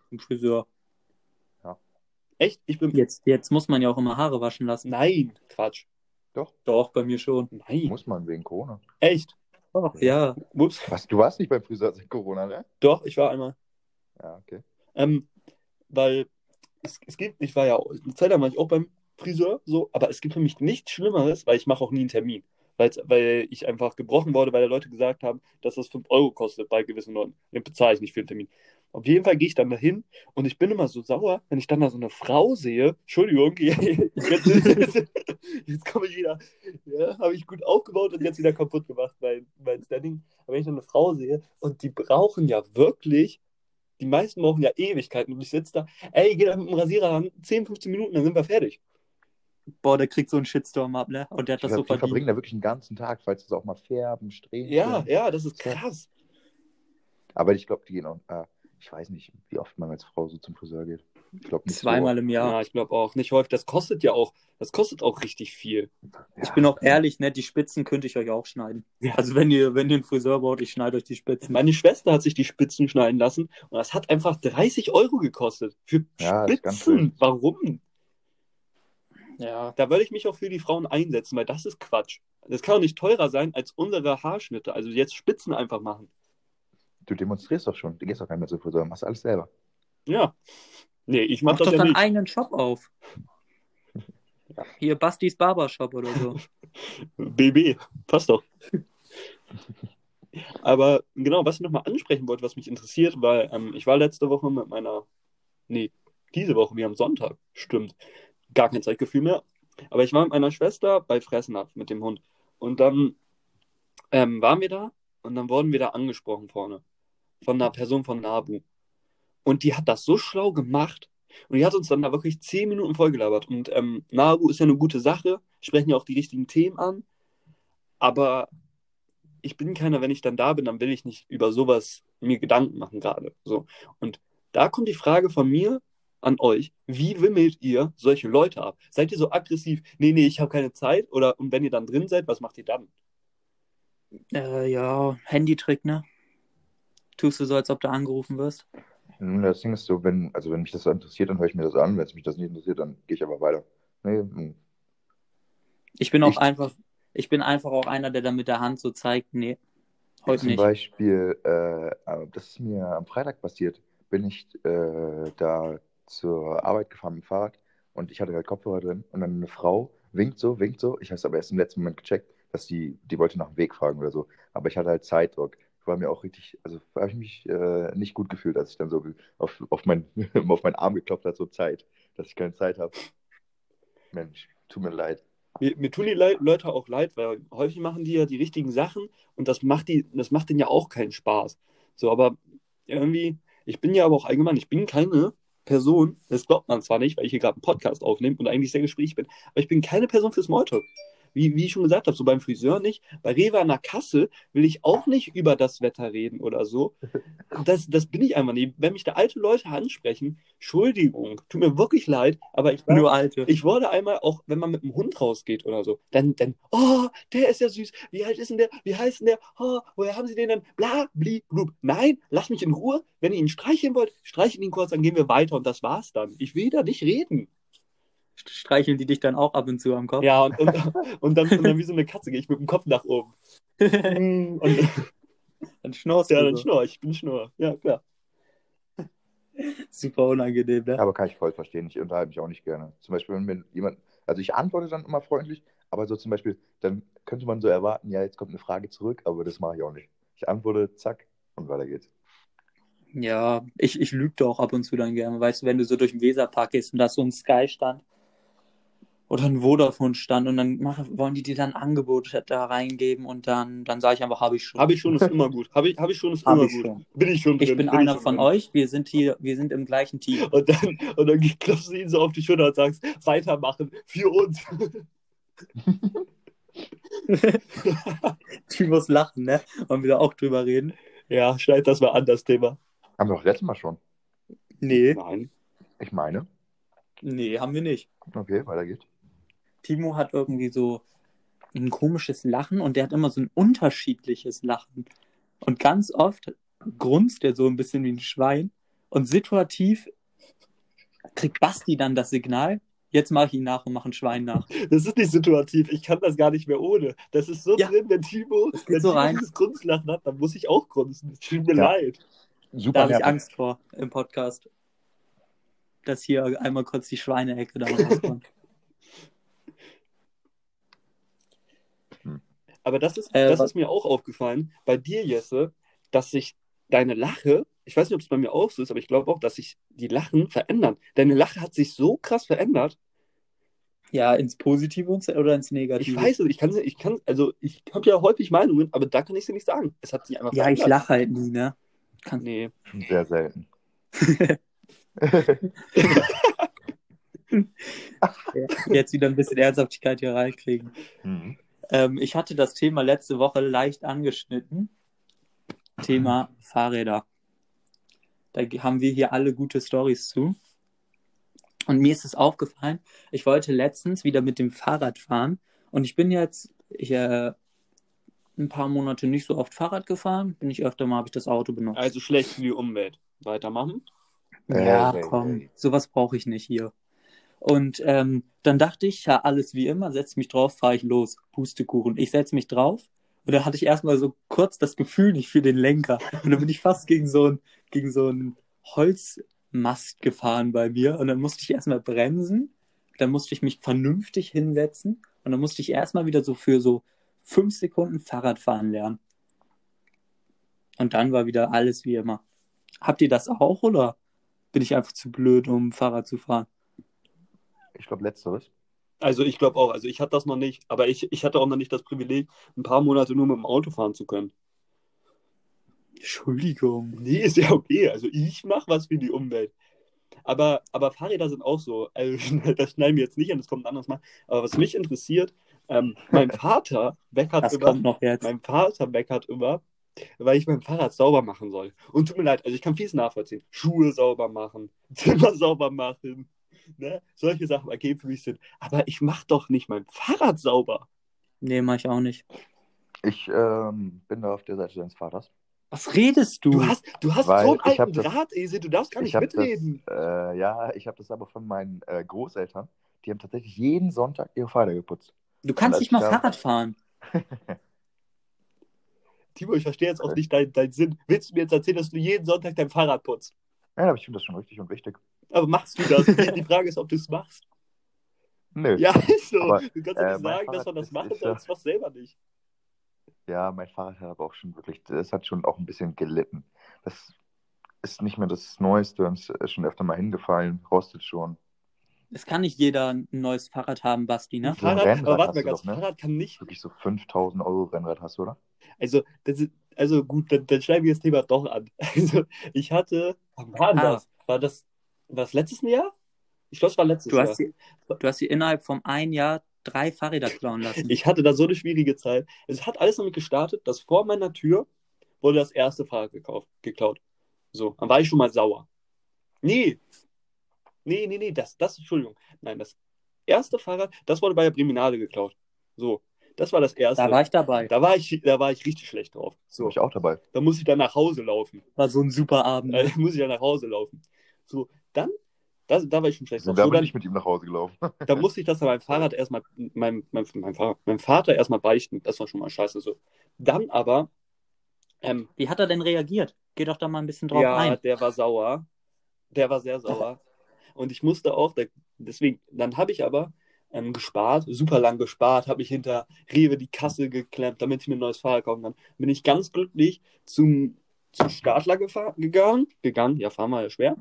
Im Friseur. Echt? Ich bin. Jetzt, jetzt muss man ja auch immer Haare waschen lassen. Nein, Quatsch. Doch, bei mir schon. Nein. Muss man wegen Corona. Echt? Doch, ja. Ups. Was, du warst nicht beim Friseur seit Corona, ne? Doch, ich war einmal. Ja, okay. Ähm, weil es, es gibt, ich war ja eine Zeit lang war ich auch beim Friseur, so, aber es gibt für mich nichts Schlimmeres, weil ich mache auch nie einen Termin. Weil ich einfach gebrochen wurde, weil da Leute gesagt haben, dass das 5 Euro kostet bei gewissen Leuten. Den bezahle ich nicht für einen Termin. Auf jeden Fall gehe ich dann dahin und ich bin immer so sauer, wenn ich dann da so eine Frau sehe. Entschuldigung, jetzt, jetzt komme ich wieder. Ja, habe ich gut aufgebaut und jetzt wieder kaputt gemacht, mein, mein Standing. Aber wenn ich dann eine Frau sehe und die brauchen ja wirklich die meisten brauchen ja Ewigkeiten und ich sitze da, ey, geh da mit dem Rasierer ran, 10, 15 Minuten, dann sind wir fertig. Boah, der kriegt so einen Shitstorm ab, ne? Und der hat das glaub, so die verbringen verdient. da wirklich einen ganzen Tag, falls sie auch mal färben, strähnen. Ja, ja, das ist krass. Aber ich glaube, die gehen auch, äh, ich weiß nicht, wie oft man als Frau so zum Friseur geht. Ich glaube nicht Zweimal im Ja, Jahr. ich glaube auch. Nicht häufig. Das kostet ja auch, das kostet auch richtig viel. So. Ich Ja. bin auch ehrlich, ne? Die Spitzen könnte ich euch auch schneiden. Ja. Also wenn ihr, wenn ihr einen Friseur braucht, ich schneide euch die Spitzen. Meine Schwester hat sich die Spitzen schneiden lassen und das hat einfach 30 Euro gekostet. Für Ja, Spitzen. Warum? Ja. Da würde ich mich auch für die Frauen einsetzen, weil das ist Quatsch. Das kann doch nicht teurer sein als unsere Haarschnitte. Also jetzt Spitzen einfach machen. Du demonstrierst doch schon. Du gehst doch gar nicht mehr zum Friseur, machst alles selber. Ja. Nee, ich Mach mach das doch ja deinen nicht. eigenen Shop auf. Hier Bastis Barbershop oder so. BB, passt doch. Aber genau, was ich nochmal ansprechen wollte, was mich interessiert, weil ähm, ich war letzte Woche mit meiner, nee, diese Woche, wie am Sonntag, stimmt, gar kein Zeitgefühl mehr, aber ich war mit meiner Schwester bei Fressnapf mit dem Hund. Und dann ähm, waren wir da und dann wurden wir da angesprochen vorne. Von einer Person von Nabu. Und die hat das so schlau gemacht. Und die hat uns dann da wirklich zehn Minuten vollgelabert. Und ähm, Nabu ist ja eine gute Sache, sprechen ja auch die richtigen Themen an, aber ich bin keiner, wenn ich dann da bin, dann will ich nicht über sowas mir Gedanken machen gerade. So. Und da kommt die Frage von mir an euch, wie wimmelt ihr solche Leute ab? Seid ihr so aggressiv, nee, nee, ich habe keine Zeit? Oder und wenn ihr dann drin seid, was macht ihr dann? Äh, ja, Handytrick, ne? Tust du so, als ob du angerufen wirst? Das Ding ist so, wenn, also wenn mich das interessiert, dann höre ich mir das an. Wenn es mich das nicht interessiert, dann gehe ich aber weiter. Nee, hm. Ich bin auch Ich- einfach, ich bin einfach auch einer, der dann mit der Hand so zeigt, nee, heute Zum nicht. Beispiel, äh, äh, das ist mir am Freitag passiert, bin ich äh, da zur Arbeit gefahren mit dem Fahrrad und ich hatte halt Kopfhörer drin und dann eine Frau winkt so, winkt so. Ich habe es aber erst im letzten Moment gecheckt, dass die, die wollte nach dem Weg fragen oder so. Aber ich hatte halt Zeitdruck. War mir auch richtig, also habe ich mich äh, nicht gut gefühlt, als ich dann so auf, auf, mein, auf meinen Arm geklopft hat, so Zeit, dass ich keine Zeit habe. Mensch, tut mir leid. Mir, mir tun die Le Leute auch leid, weil häufig machen die ja die richtigen Sachen und das macht die, das macht denen ja auch keinen Spaß. So, aber irgendwie, ich bin ja aber auch allgemein, ich bin keine Person, das glaubt man zwar nicht, weil ich hier gerade einen Podcast aufnehme und eigentlich sehr gesprächig bin, aber ich bin keine Person für Smalltalk. Wie, wie ich schon gesagt habe, so beim Friseur nicht. Bei Rewe an der Kasse will ich auch nicht über das Wetter reden oder so. Das, das bin ich einfach nicht. Wenn mich da alte Leute ansprechen, Entschuldigung, tut mir wirklich leid, aber ich war, Nur alte. ich wurde einmal, auch wenn man mit dem Hund rausgeht oder so, dann, dann, oh, der ist ja süß. Wie alt ist denn der? Wie heißt denn der? Oh, woher haben Sie den denn? Bla, bli, blub. Nein, lass mich in Ruhe. Wenn ihr ihn streicheln wollt, streichelt ihn kurz, dann gehen wir weiter und das war's dann. Ich will da nicht reden. Streicheln die dich dann auch ab und zu am Kopf? Ja, und, und, und, dann, und dann wie so eine Katze gehe ich mit dem Kopf nach oben. Und dann schnorst ja, du dann so. schnurr ich, ich bin schnurr. Ja, klar. Super unangenehm, ne? Aber kann ich voll verstehen. Ich unterhalte mich auch nicht gerne. Zum Beispiel, wenn mir jemand, also ich antworte dann immer freundlich, aber so zum Beispiel, dann könnte man so erwarten, ja, jetzt kommt eine Frage zurück, aber das mache ich auch nicht. Ich antworte, zack, und weiter geht's. Ja, ich, ich lüge doch ab und zu dann gerne. Weißt du, wenn du so durch den Weserpark gehst und da ist so ein Sky-Stand oder ein Vodafone-Stand und dann machen, wollen die dir dann Angebote da reingeben und dann, dann sage ich einfach, habe ich schon. Habe ich schon, ist immer gut. Habe ich, hab ich schon, ist Hab immer ich gut. schon. Bin ich schon drin. Ich bin ich einer schon von drin. euch, wir sind hier, wir sind im gleichen Team. Und dann, und dann klopfst du ihn so auf die Schulter und sagst, weitermachen, für uns. Die muss lachen, ne? Wollen wir da auch drüber reden? ja, schneid das mal an, das Thema. Haben wir doch letztes Mal schon. Nee. Nein. Ich meine. Nee, haben wir nicht. Okay, weiter geht's. Timo hat irgendwie so ein komisches Lachen und der hat immer so ein unterschiedliches Lachen. Und ganz oft grunzt er so ein bisschen wie ein Schwein und situativ kriegt Basti dann das Signal, jetzt mache ich ihn nach und mache ein Schwein nach. Das ist nicht situativ. Ich kann das gar nicht mehr ohne. Das ist so Ja. drin, wenn Timo, wenn so Timo dieses Grunzlachen hat, dann muss ich auch grunzen. Es tut mir Ja. leid. Da Super habe ich. Angst vor im Podcast, dass hier einmal kurz die Schweineecke da rauskommt. Aber das ist, Äh, das was- ist mir auch aufgefallen bei dir, Jesse, dass sich deine Lache, ich weiß nicht, ob es bei mir auch so ist, aber ich glaube auch, dass sich die Lachen verändern. Deine Lache hat sich so krass verändert. ja, ins Positive oder ins Ich Negative? weiß es, ich kann ich kann, also ich habe ja häufig Meinungen, aber da kann ich sie nicht sagen. Es hat sich einfach Ja, ich lache halt nie, ne? Kann, Nee. Sehr selten. jetzt wieder ein bisschen Ernsthaftigkeit hier reinkriegen. Mhm. Ähm, ich hatte das Thema letzte Woche leicht angeschnitten. Thema Fahrräder. Da haben wir hier alle gute Stories zu. Und mir ist es aufgefallen, ich wollte letztens wieder mit dem Fahrrad fahren. Und ich bin jetzt ich, äh, ein paar Monate nicht so oft Fahrrad gefahren. Bin ich öfter mal, habe ich das Auto benutzt. Also schlecht für die Umwelt. Weitermachen. Ja, komm, sowas brauche ich nicht hier. Und ähm, dann dachte ich, ja, alles wie immer, setz mich drauf, fahre ich los, Pustekuchen. Ich setz mich drauf und da hatte ich erstmal so kurz das Gefühl nicht für den Lenker. Und dann bin ich fast gegen so ein, gegen so ein Holz, Mast gefahren bei mir und dann musste ich erstmal bremsen, dann musste ich mich vernünftig hinsetzen und dann musste ich erstmal wieder so für so fünf Sekunden Fahrrad fahren lernen. Und dann war wieder alles wie immer. Habt ihr das auch oder bin ich einfach zu blöd, um Fahrrad zu fahren? Ich glaube, letzteres. Also ich glaube auch, also ich hatte das noch nicht, aber ich, ich hatte auch noch nicht das Privileg, ein paar Monate nur mit dem Auto fahren zu können. Entschuldigung. Nee, ist ja okay. Also ich mache was für die Umwelt. Aber, aber Fahrräder sind auch so. Also, das schneiden wir jetzt nicht an, das kommt ein anderes Mal. Aber was mich interessiert, ähm, mein Vater meckert Das immer, kommt noch jetzt. mein Vater meckert immer, weil ich mein Fahrrad sauber machen soll. Und tut mir leid, also ich kann vieles nachvollziehen. Schuhe sauber machen, Zimmer sauber machen, ne? Solche Sachen ergeben für mich Sinn. Aber ich mache doch nicht mein Fahrrad sauber. Nee, mach ich auch nicht. Ich ähm, bin da auf der Seite deines Vaters. Was redest du? Du hast, du hast Weil so einen alten das- Drahtesel, du darfst gar nicht ich habe das, mitreden. äh, ja, ich habe das aber von meinen äh, Großeltern. Die haben tatsächlich jeden Sonntag ihre Fahrräder geputzt. Du kannst nicht mal Fahrrad fahren. Timo, ich verstehe jetzt auch nicht deinen dein Sinn. Willst du mir jetzt erzählen, dass du jeden Sonntag dein Fahrrad putzt? Ja, aber ich finde das schon richtig und wichtig. Aber machst du das? Die Frage ist, ob du es machst. Nö. Ja, ist so. Aber, du kannst äh, doch nicht mein sagen, dass man das ist- machen ist machst selber nicht. Ja, mein Fahrrad hat aber auch schon wirklich, das hat schon auch ein bisschen gelitten. Das ist nicht mehr das Neueste und es ist schon öfter mal hingefallen, rostet schon. Es kann nicht jeder ein neues Fahrrad haben, Basti, ne? So Fahrrad, Rennrad aber warte mal du ganz, doch, ne? Fahrrad kann nicht. Wirklich so 5000 Euro Rennrad hast du, oder? Also, das ist, also gut, dann, dann schneiden wir das Thema doch an. Also, ich hatte, wann war Ah. das? War das, war das letztes Jahr? Ich glaube, es war letztes Du Jahr. hast, sie, du hast sie innerhalb von ein Jahr drei Fahrräder klauen lassen. Ich hatte da so eine schwierige Zeit. Es hat alles damit gestartet, dass vor meiner Tür wurde das erste Fahrrad gekauft, geklaut. So, dann war ich schon mal sauer. Nee. Nee, nee, nee, das, das, Entschuldigung. Nein, das erste Fahrrad, das wurde bei der Priminale geklaut. So, das war das erste. da war ich dabei. da war ich, da war ich richtig schlecht drauf. So. So, ich auch dabei. da muss ich dann nach Hause laufen. War so ein super Abend. Äh, muss ich dann nach Hause laufen. So, dann, das, da war ich schon schlecht drauf. Sogar So, bin dann, ich mit ihm nach Hause gelaufen. da musste ich das dann meinem Fahrrad erstmal, meinem, meinem, meinem, Fahrrad, meinem Vater erstmal beichten. Das war schon mal scheiße so. Dann aber, ähm, Wie hat er denn reagiert? Geh doch da mal ein bisschen drauf ja, ein. der war sauer. Der war sehr sauer. Und ich musste auch, der, deswegen, dann habe ich aber ähm, gespart, super lang gespart, habe mich hinter Rewe die Kasse geklemmt, damit ich mir ein neues Fahrrad kaufen kann. Bin ich ganz glücklich zum, zum Startler gefahren, gegangen, gegangen, ja, fahren war ja schwer.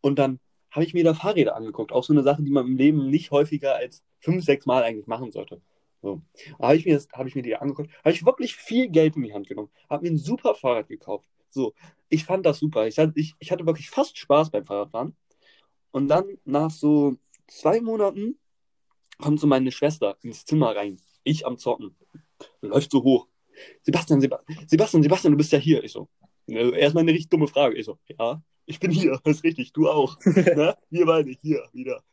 Und dann habe ich mir da Fahrräder angeguckt, auch so eine Sache, die man im Leben nicht häufiger als fünf, sechs Mal eigentlich machen sollte. So. Habe ich, mir habe ich mir die angeguckt, habe ich wirklich viel Geld in die Hand genommen, habe mir ein super Fahrrad gekauft. So, ich fand das super. Ich, hatte- ich, ich hatte wirklich fast Spaß beim Fahrradfahren. Und dann nach so zwei Monaten kommt so meine Schwester ins Zimmer rein. Ich am Zocken. Läuft so hoch. Sebastian, Seba Sebastian, Sebastian, du bist ja hier. Ich so. äh, Erstmal eine richtig dumme Frage. Ich so, ja, ich bin hier. Das ist richtig, du auch. ne? Wir beide hier wieder.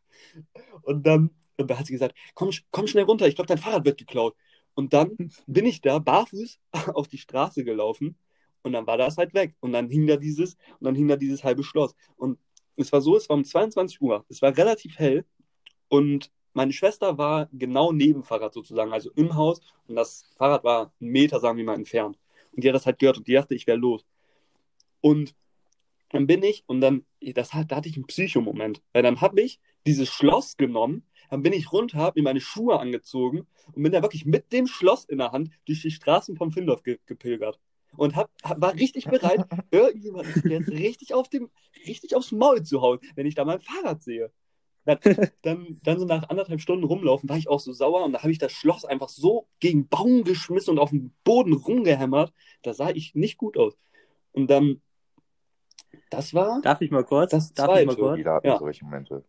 Und dann, und dann hat sie gesagt, komm, komm schnell runter, ich glaube, dein Fahrrad wird geklaut. Und dann bin ich da barfuß auf die Straße gelaufen und dann war das halt weg. Und dann hing da dieses, und dann hing da dieses halbe Schloss. Und es war so, es war um 22 Uhr. Es war relativ hell und meine Schwester war genau neben Fahrrad sozusagen, also im Haus. Und das Fahrrad war einen Meter, sagen wir mal, entfernt. Und die hat das halt gehört und die dachte, ich wäre los. Und dann bin ich und dann, das hat, da hatte ich einen Psychomoment. Weil dann habe ich dieses Schloss genommen, dann bin ich runter, habe mir meine Schuhe angezogen und bin da wirklich mit dem Schloss in der Hand durch die Straßen von Findorf ge gepilgert. Und hab, hab, war richtig bereit, irgendjemanden jetzt richtig, auf dem, richtig aufs Maul zu hauen, wenn ich da mein Fahrrad sehe. Dann, dann, dann so nach anderthalb Stunden rumlaufen, war ich auch so sauer und da habe ich das Schloss einfach so gegen Baum geschmissen und auf den Boden rumgehämmert. Da sah ich nicht gut aus. Und dann, das war Darf ich mal kurz? Das Darf ich mal kurz? Jeder hat Ja. solche Momente.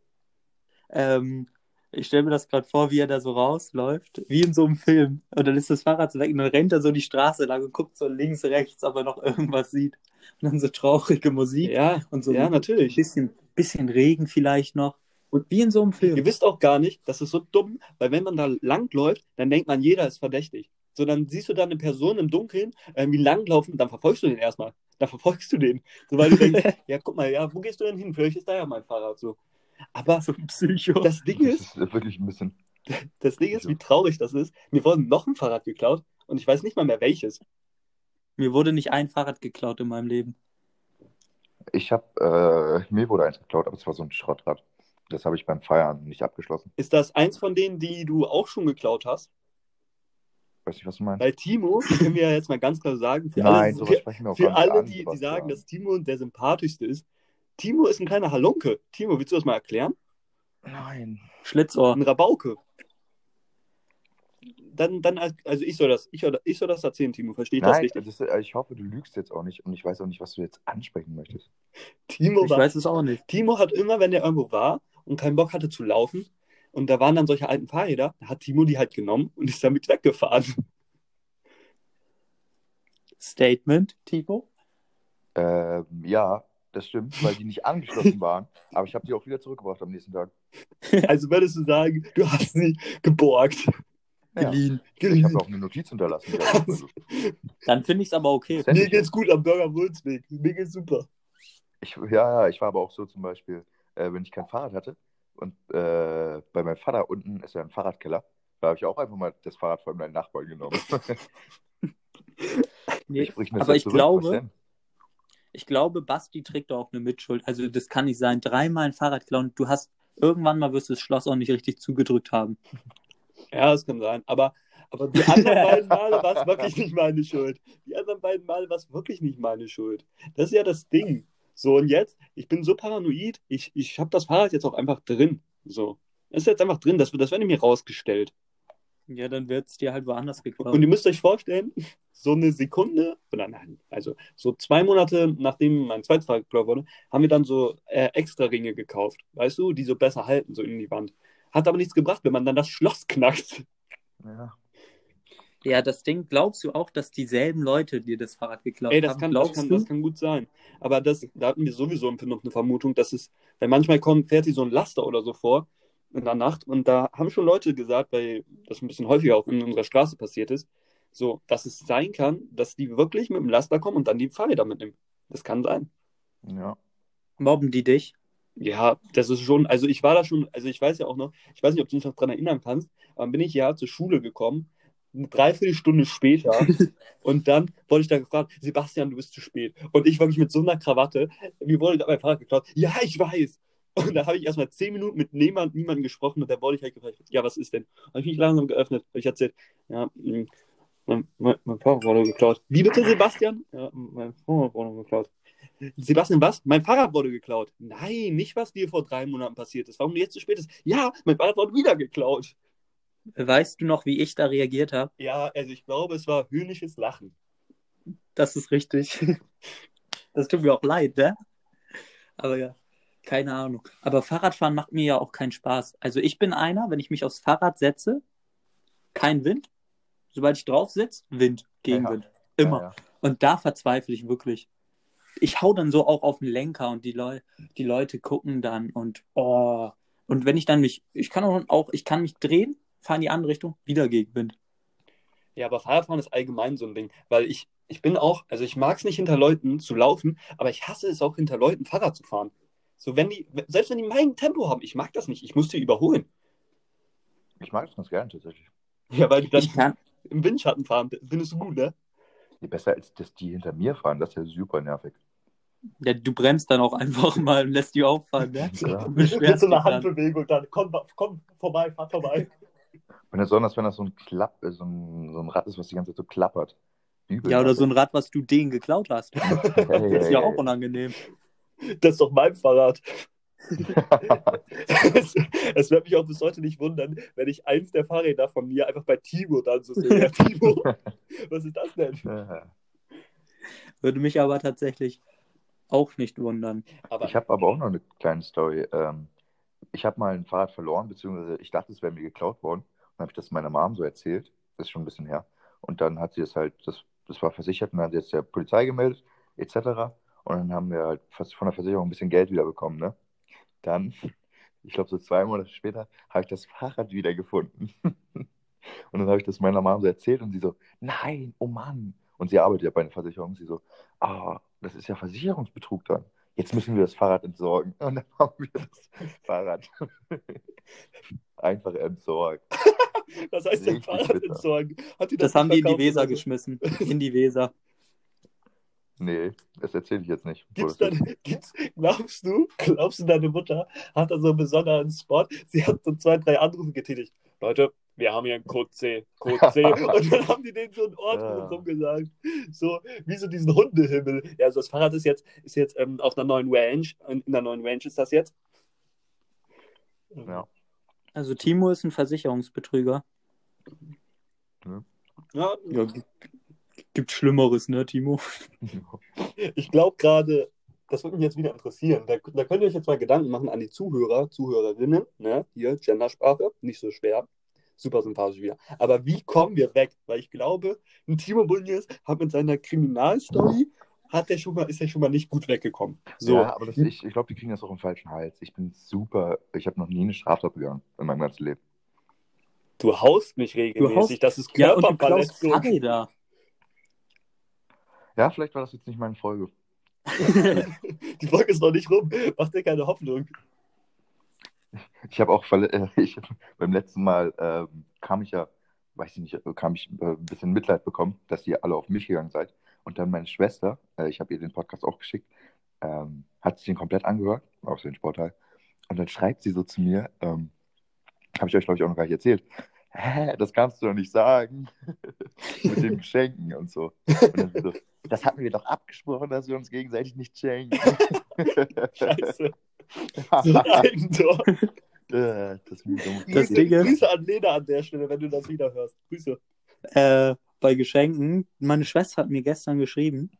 Ähm, ich stelle mir das gerade vor, wie er da so rausläuft, wie in so einem Film. Und dann ist das Fahrrad so weg und dann rennt er so die Straße lang und guckt so links, rechts, ob er noch irgendwas sieht. Und dann so traurige Musik ja, und so ja, ein natürlich. bisschen, bisschen Regen vielleicht noch. Und wie in so einem Film. Ihr wisst auch gar nicht, das ist so dumm, weil wenn man da langläuft, dann denkt man, jeder ist verdächtig. So, dann siehst du da eine Person im Dunkeln irgendwie langlaufen, dann verfolgst du den erstmal. Dann verfolgst du den. So, weil du denkst, ja, guck mal, ja, wo gehst du denn hin? Vielleicht ist da ja mein Fahrrad so. Aber so ein Psycho. das Ding Das ist, ist wirklich ein bisschen. das Ding ist, wie traurig das ist. Mir wurde noch ein Fahrrad geklaut und ich weiß nicht mal mehr welches. Mir wurde nicht ein Fahrrad geklaut in meinem Leben. Ich habe, äh, mir wurde eins geklaut, aber es war so ein Schrottrad. Das habe ich beim Feiern nicht abgeschlossen. Ist das eins von denen, die du auch schon geklaut hast? Weiß nicht, was du meinst. Weil Timo, können wir ja jetzt mal ganz klar sagen, für Nein, alle, sowas für, sprechen wir auch für alle an, die, die sagen, dass Timo der sympathischste ist, Timo ist ein kleiner Halunke. Timo, willst du das mal erklären? Nein. Schlitzohr. Ein Rabauke. Dann, dann, also ich soll das, ich, soll- ich soll das erzählen, Timo, verstehe ich das richtig? das, äh, ich hoffe, du lügst jetzt auch nicht und ich weiß auch nicht, was du jetzt ansprechen möchtest. Timo, Ich war, weiß es auch nicht. Timo hat immer, wenn er irgendwo war und keinen Bock hatte zu laufen, und da waren dann solche alten Fahrräder, da hat Timo die halt genommen und ist damit weggefahren. Statement, Timo. Ähm, ja, das stimmt, weil die nicht angeschlossen waren. Aber ich habe die auch wieder zurückgebracht am nächsten Tag. Also würdest du sagen, du hast sie geborgt. Ja. Geliehen. Ich habe auch eine Notiz hinterlassen. Dann finde ich es aber okay. Mir ich geht's gut am Burger Wulzweg. Mir geht's super. Ich, ja, ja, ich war aber auch so zum Beispiel, äh, wenn ich kein Fahrrad hatte und äh, bei meinem Vater unten ist ja ein Fahrradkeller, da habe ich auch einfach mal das Fahrrad von meinen Nachbarn genommen. Nee, Ich aber ja ich zurück, glaube-? Ich glaube, Basti trägt da auch eine Mitschuld. Also das kann nicht sein. Dreimal ein Fahrrad klauen. Du hast irgendwann mal wirst du das Schloss auch nicht richtig zugedrückt haben. Ja, das kann sein. Aber, aber die anderen beiden Male war es wirklich nicht meine Schuld. Die anderen beiden Male war es wirklich nicht meine Schuld. Das ist ja das Ding. So, und jetzt, ich bin so paranoid, ich, ich habe das Fahrrad jetzt auch einfach drin. So. Das ist jetzt einfach drin, das, wird- das wird mir rausgestellt. Ja, dann wird es dir halt woanders geklaut. Und ihr müsst euch vorstellen, so eine Sekunde, oder nein, also so zwei Monate nachdem mein zweites Fahrrad geklaut wurde, haben wir dann so äh, extra Ringe gekauft, weißt du, die so besser halten, so in die Wand. Hat aber nichts gebracht, wenn man dann das Schloss knackt. Ja. Ja, das Ding, glaubst du auch, dass dieselben Leute dir das Fahrrad geklaut Ey, das haben? kann, das, kann, das kann gut sein. Aber das, da hatten wir sowieso noch eine Vermutung, dass es, weil manchmal kommt, fährt hier so ein Laster oder so vor in der Nacht und da haben schon Leute gesagt, weil das ein bisschen häufiger auch in unserer Straße passiert ist, so, dass es sein kann, dass die wirklich mit dem Laster kommen und dann die Fahrräder mitnehmen. Das kann sein. ja. Mobben die dich? Ja, das ist schon, also ich war da schon, also ich weiß ja auch noch, ich weiß nicht, ob du dich noch dran erinnern kannst, aber bin ich ja zur Schule gekommen, eine Dreiviertelstunde später und dann wurde ich da gefragt, Sebastian, du bist zu spät. Und ich wirklich mit so einer Krawatte, mir wurde gerade mein Fahrrad geklaut. Ja, ich weiß. Und da habe ich erstmal zehn Minuten mit niemand, niemandem gesprochen und da wurde ich halt gefragt, ja, was ist denn? Habe ich mich langsam geöffnet, habe ich erzählt, ja, mh, mein, mein, mein Fahrrad wurde geklaut. Wie bitte, Sebastian? Ja, mein Fahrrad wurde geklaut. Sebastian, was? Mein Fahrrad wurde geklaut. Nein, nicht was dir vor drei Monaten passiert ist. Warum du jetzt zu spät ist? Ja, mein Fahrrad wurde wieder geklaut. Weißt du noch, wie ich da reagiert habe? Ja, also ich glaube, es war höhnisches Lachen. Das ist richtig. Das tut mir auch leid, ne? Aber ja, keine Ahnung. Aber Fahrradfahren macht mir ja auch keinen Spaß. Also ich bin einer, wenn ich mich aufs Fahrrad setze, kein Wind. Sobald ich drauf sitze, Wind, Gegenwind. Immer. Ja, ja. Und da verzweifle ich wirklich. Ich hau dann so auch auf den Lenker und die, Leu die Leute gucken dann und oh. Und wenn ich dann mich, ich kann auch, auch ich kann mich drehen, fahren in die andere Richtung, wieder Gegenwind. Ja, aber Fahrradfahren ist allgemein so ein Ding, weil ich, ich bin auch, also ich mag es nicht hinter Leuten zu laufen, aber ich hasse es auch hinter Leuten Fahrrad zu fahren. So, wenn die, selbst wenn die mein Tempo haben, ich mag das nicht, ich muss die überholen. Ich mag das ganz gerne tatsächlich. Ja, weil die dann Ich kann, im Windschatten fahren, findest du gut, ne? Je besser als dass die hinter mir fahren, das ist ja super nervig. ja, du bremst dann auch einfach mal und lässt die auffahren, ne? Ja. Beschwerst dich dann. Handbewegung dann, komm, komm vorbei, fahr vorbei. Und besonders, wenn das so ein Klapp, äh, so ein, so ein Rad ist, was die ganze Zeit so klappert. Übel Ja, oder so ein. Rad, was du denen geklaut hast. Hey, Das ist hey, ja hey. auch unangenehm. Das ist doch mein Fahrrad. es, es wird mich auch bis heute nicht wundern, wenn ich eins der Fahrräder von mir einfach bei Timo dann so sehe. Ja, Timo, was ist das denn? Würde mich aber tatsächlich auch nicht wundern. Aber Ich habe aber auch noch eine kleine Story. Ähm, ich habe mal ein Fahrrad verloren, beziehungsweise ich dachte, es wäre mir geklaut worden. Und habe ich das meiner Mom so erzählt. Das ist schon ein bisschen her. Und dann hat sie es halt, das, das war versichert und dann hat sie es der Polizei gemeldet, etc. Und dann haben wir halt von der Versicherung ein bisschen Geld wiederbekommen, ne? Dann, ich glaube, so zwei Monate später, habe ich das Fahrrad wiedergefunden. Und dann habe ich das meiner Mom so erzählt und sie so, nein, oh Mann. Und sie arbeitet ja bei einer Versicherung. Sie so, ah, das ist ja Versicherungsbetrug dann. Jetzt müssen wir das Fahrrad entsorgen. Und dann haben wir das Fahrrad einfach entsorgt. was heißt denn Richtig Fahrrad entsorgen? Hat die Das haben die in die Weser oder so? geschmissen. In die Weser. Nee, das erzähle ich jetzt nicht. Gibt's das dann, gibt's, glaubst du, glaubst du, deine Mutter hat da so einen besonderen Spot? Sie hat so zwei, drei Anrufe getätigt. Leute, wir haben hier einen Code C, Code C. Und dann haben die denen so einen Ort Ja. rum gesagt. So, wie so diesen Hundehimmel. Ja, also das Fahrrad ist jetzt, ist jetzt ähm, auf einer neuen Range. Und in der neuen Range ist das jetzt. Ja. Also Timo ist ein Versicherungsbetrüger. Ja, Ja, gibt Schlimmeres, ne, Timo? ich glaube gerade, das würde mich jetzt wieder interessieren. Da, da könnt ihr euch jetzt mal Gedanken machen an die Zuhörer, Zuhörerinnen. Ne? Hier, Gendersprache, nicht so schwer. Super sympathisch wieder. Aber wie kommen wir weg? Weil ich glaube, ein Timo Bunjes hat mit seiner Kriminalstory, hat der schon mal, ist er schon mal nicht gut weggekommen. So, Ja, aber das, ich, ich glaube, die kriegen das auch im falschen Hals. Ich bin super, ich habe noch nie eine Straftat begangen in meinem ganzen Leben. du haust mich regelmäßig. haust- das ist Ja, und Körperverletzung. Fahrräder. Ja, vielleicht war das jetzt nicht meine Folge. die Folge ist noch nicht rum. Mach dir keine Hoffnung. Ich habe auch äh, ich, beim letzten Mal ähm, kam ich ja, weiß ich nicht, äh, kam ich äh, ein bisschen Mitleid bekommen, dass ihr alle auf mich gegangen seid. Und dann meine Schwester, äh, ich habe ihr den Podcast auch geschickt, ähm, hat sich den komplett angehört, auch den Sportteil. Und dann schreibt sie so zu mir, ähm, habe ich euch, glaube ich, auch noch gar nicht erzählt. Hä, das kannst du doch nicht sagen. Mit den Geschenken und so. Und dann so, das hatten wir doch abgesprochen, dass wir uns gegenseitig nicht schenken. Scheiße. So Eigentor. Äh, das ist mir dumm. Das Grüße, Ding ist- Grüße an Lena an der Stelle, wenn du das wieder hörst. Grüße. äh, bei Geschenken. Meine Schwester hat mir gestern geschrieben,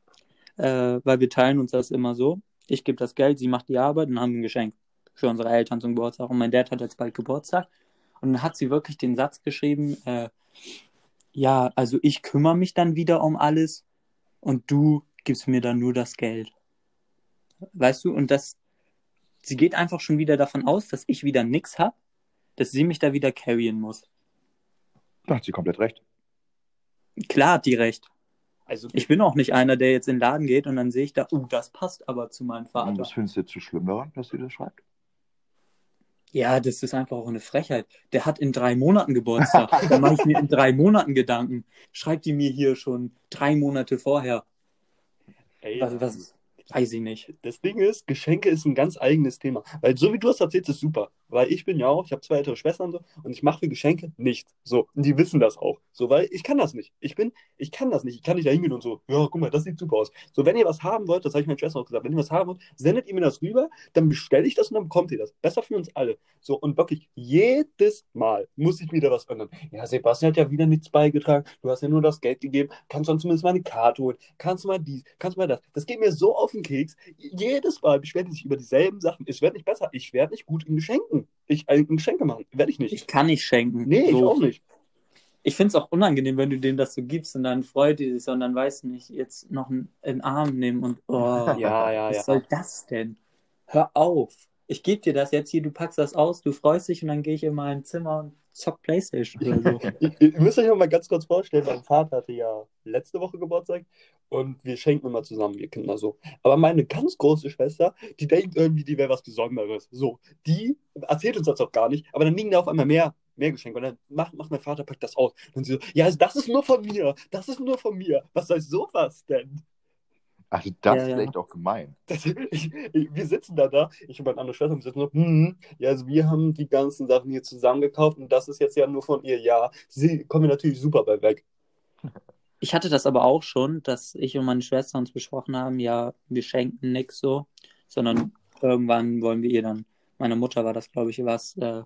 äh, weil wir teilen uns das immer so. Ich gebe das Geld, sie macht die Arbeit und haben ein Geschenk für unsere Eltern zum Geburtstag. Und mein Dad hat jetzt bald Geburtstag. Und dann hat sie wirklich den Satz geschrieben, äh, ja, also ich kümmere mich dann wieder um alles und du gibst mir dann nur das Geld. Weißt du, und das, sie geht einfach schon wieder davon aus, dass ich wieder nix hab, dass sie mich da wieder carryen muss. Da hat sie komplett recht. Klar hat die recht. Also, Ich bin auch nicht einer, der jetzt in den Laden geht und dann sehe ich da, oh, das passt aber zu meinem Und Vater. was findest du jetzt so schlimm daran, dass sie das schreibt? Ja, das ist einfach auch eine Frechheit. Der hat in drei Monaten Geburtstag. da mache ich mir in drei Monaten Gedanken. Schreibt die mir hier schon drei Monate vorher. ey, Was, was weiß ich nicht. das Ding ist, Geschenke ist ein ganz eigenes Thema. Weil so wie du es erzählst, ist super. Weil ich bin ja auch, ich habe zwei ältere Schwestern so und ich mache für Geschenke nichts. So, und die wissen das auch. So, weil ich kann das nicht. Ich bin, ich kann das nicht. Ich kann nicht da hingehen und so, ja, guck mal, das sieht super aus. So, wenn ihr was haben wollt, das habe ich meiner Schwester auch gesagt, wenn ihr was haben wollt, sendet ihr mir das rüber, dann bestelle ich das und dann bekommt ihr das. Besser für uns alle. So, und wirklich jedes Mal muss ich wieder was ändern. Ja, Sebastian hat ja wieder nichts beigetragen. Du hast ja nur das Geld gegeben. Kannst du dann zumindest mal eine Karte holen? Kannst du mal dies? Kannst du mal das? Das geht mir so auf den Keks. Jedes Mal beschweren die sich über dieselben Sachen. Es wird nicht besser. Ich werde nicht gut in Geschenken. Ich äh, in Geschenke machen. Werde ich nicht. Ich kann nicht schenken. nee, ich so. auch nicht. Ich finde es auch unangenehm, wenn du dem das so gibst und dann freut die sich, sondern weiß nicht, jetzt noch einen, einen Arm nehmen und oh, Ja, ja, was ja. soll das denn? Hör auf. Ich gebe dir das jetzt hier, du packst das aus, du freust dich und dann gehe ich in mein Zimmer und zock Playstation oder so. Ihr, ihr müsst euch mal ganz kurz vorstellen, mein Vater hatte ja letzte Woche Geburtstag und wir schenken immer zusammen, wir Kinder so. Aber meine ganz große Schwester, die denkt irgendwie, die wäre was Besonderes. So, die erzählt uns das auch gar nicht, aber dann liegen da auf einmal mehr, mehr Geschenke und dann macht, macht mein Vater, packt das aus. Und sie so, ja, das ist nur von mir, das ist nur von mir. Was soll sowas denn? Also das Ja, ist ja. echt auch gemein. Das, ich, ich, wir sitzen da da, ich und meine andere Schwester, und wir sitzen so, hm, ja, also wir haben die ganzen Sachen hier zusammen gekauft und das ist jetzt ja nur von ihr, ja. Sie kommen natürlich super bei weg. Ich hatte das aber auch schon, dass ich und meine Schwester uns besprochen haben, ja, wir schenken nix so, sondern irgendwann wollen wir ihr dann, meiner Mutter war das, glaube ich, was äh,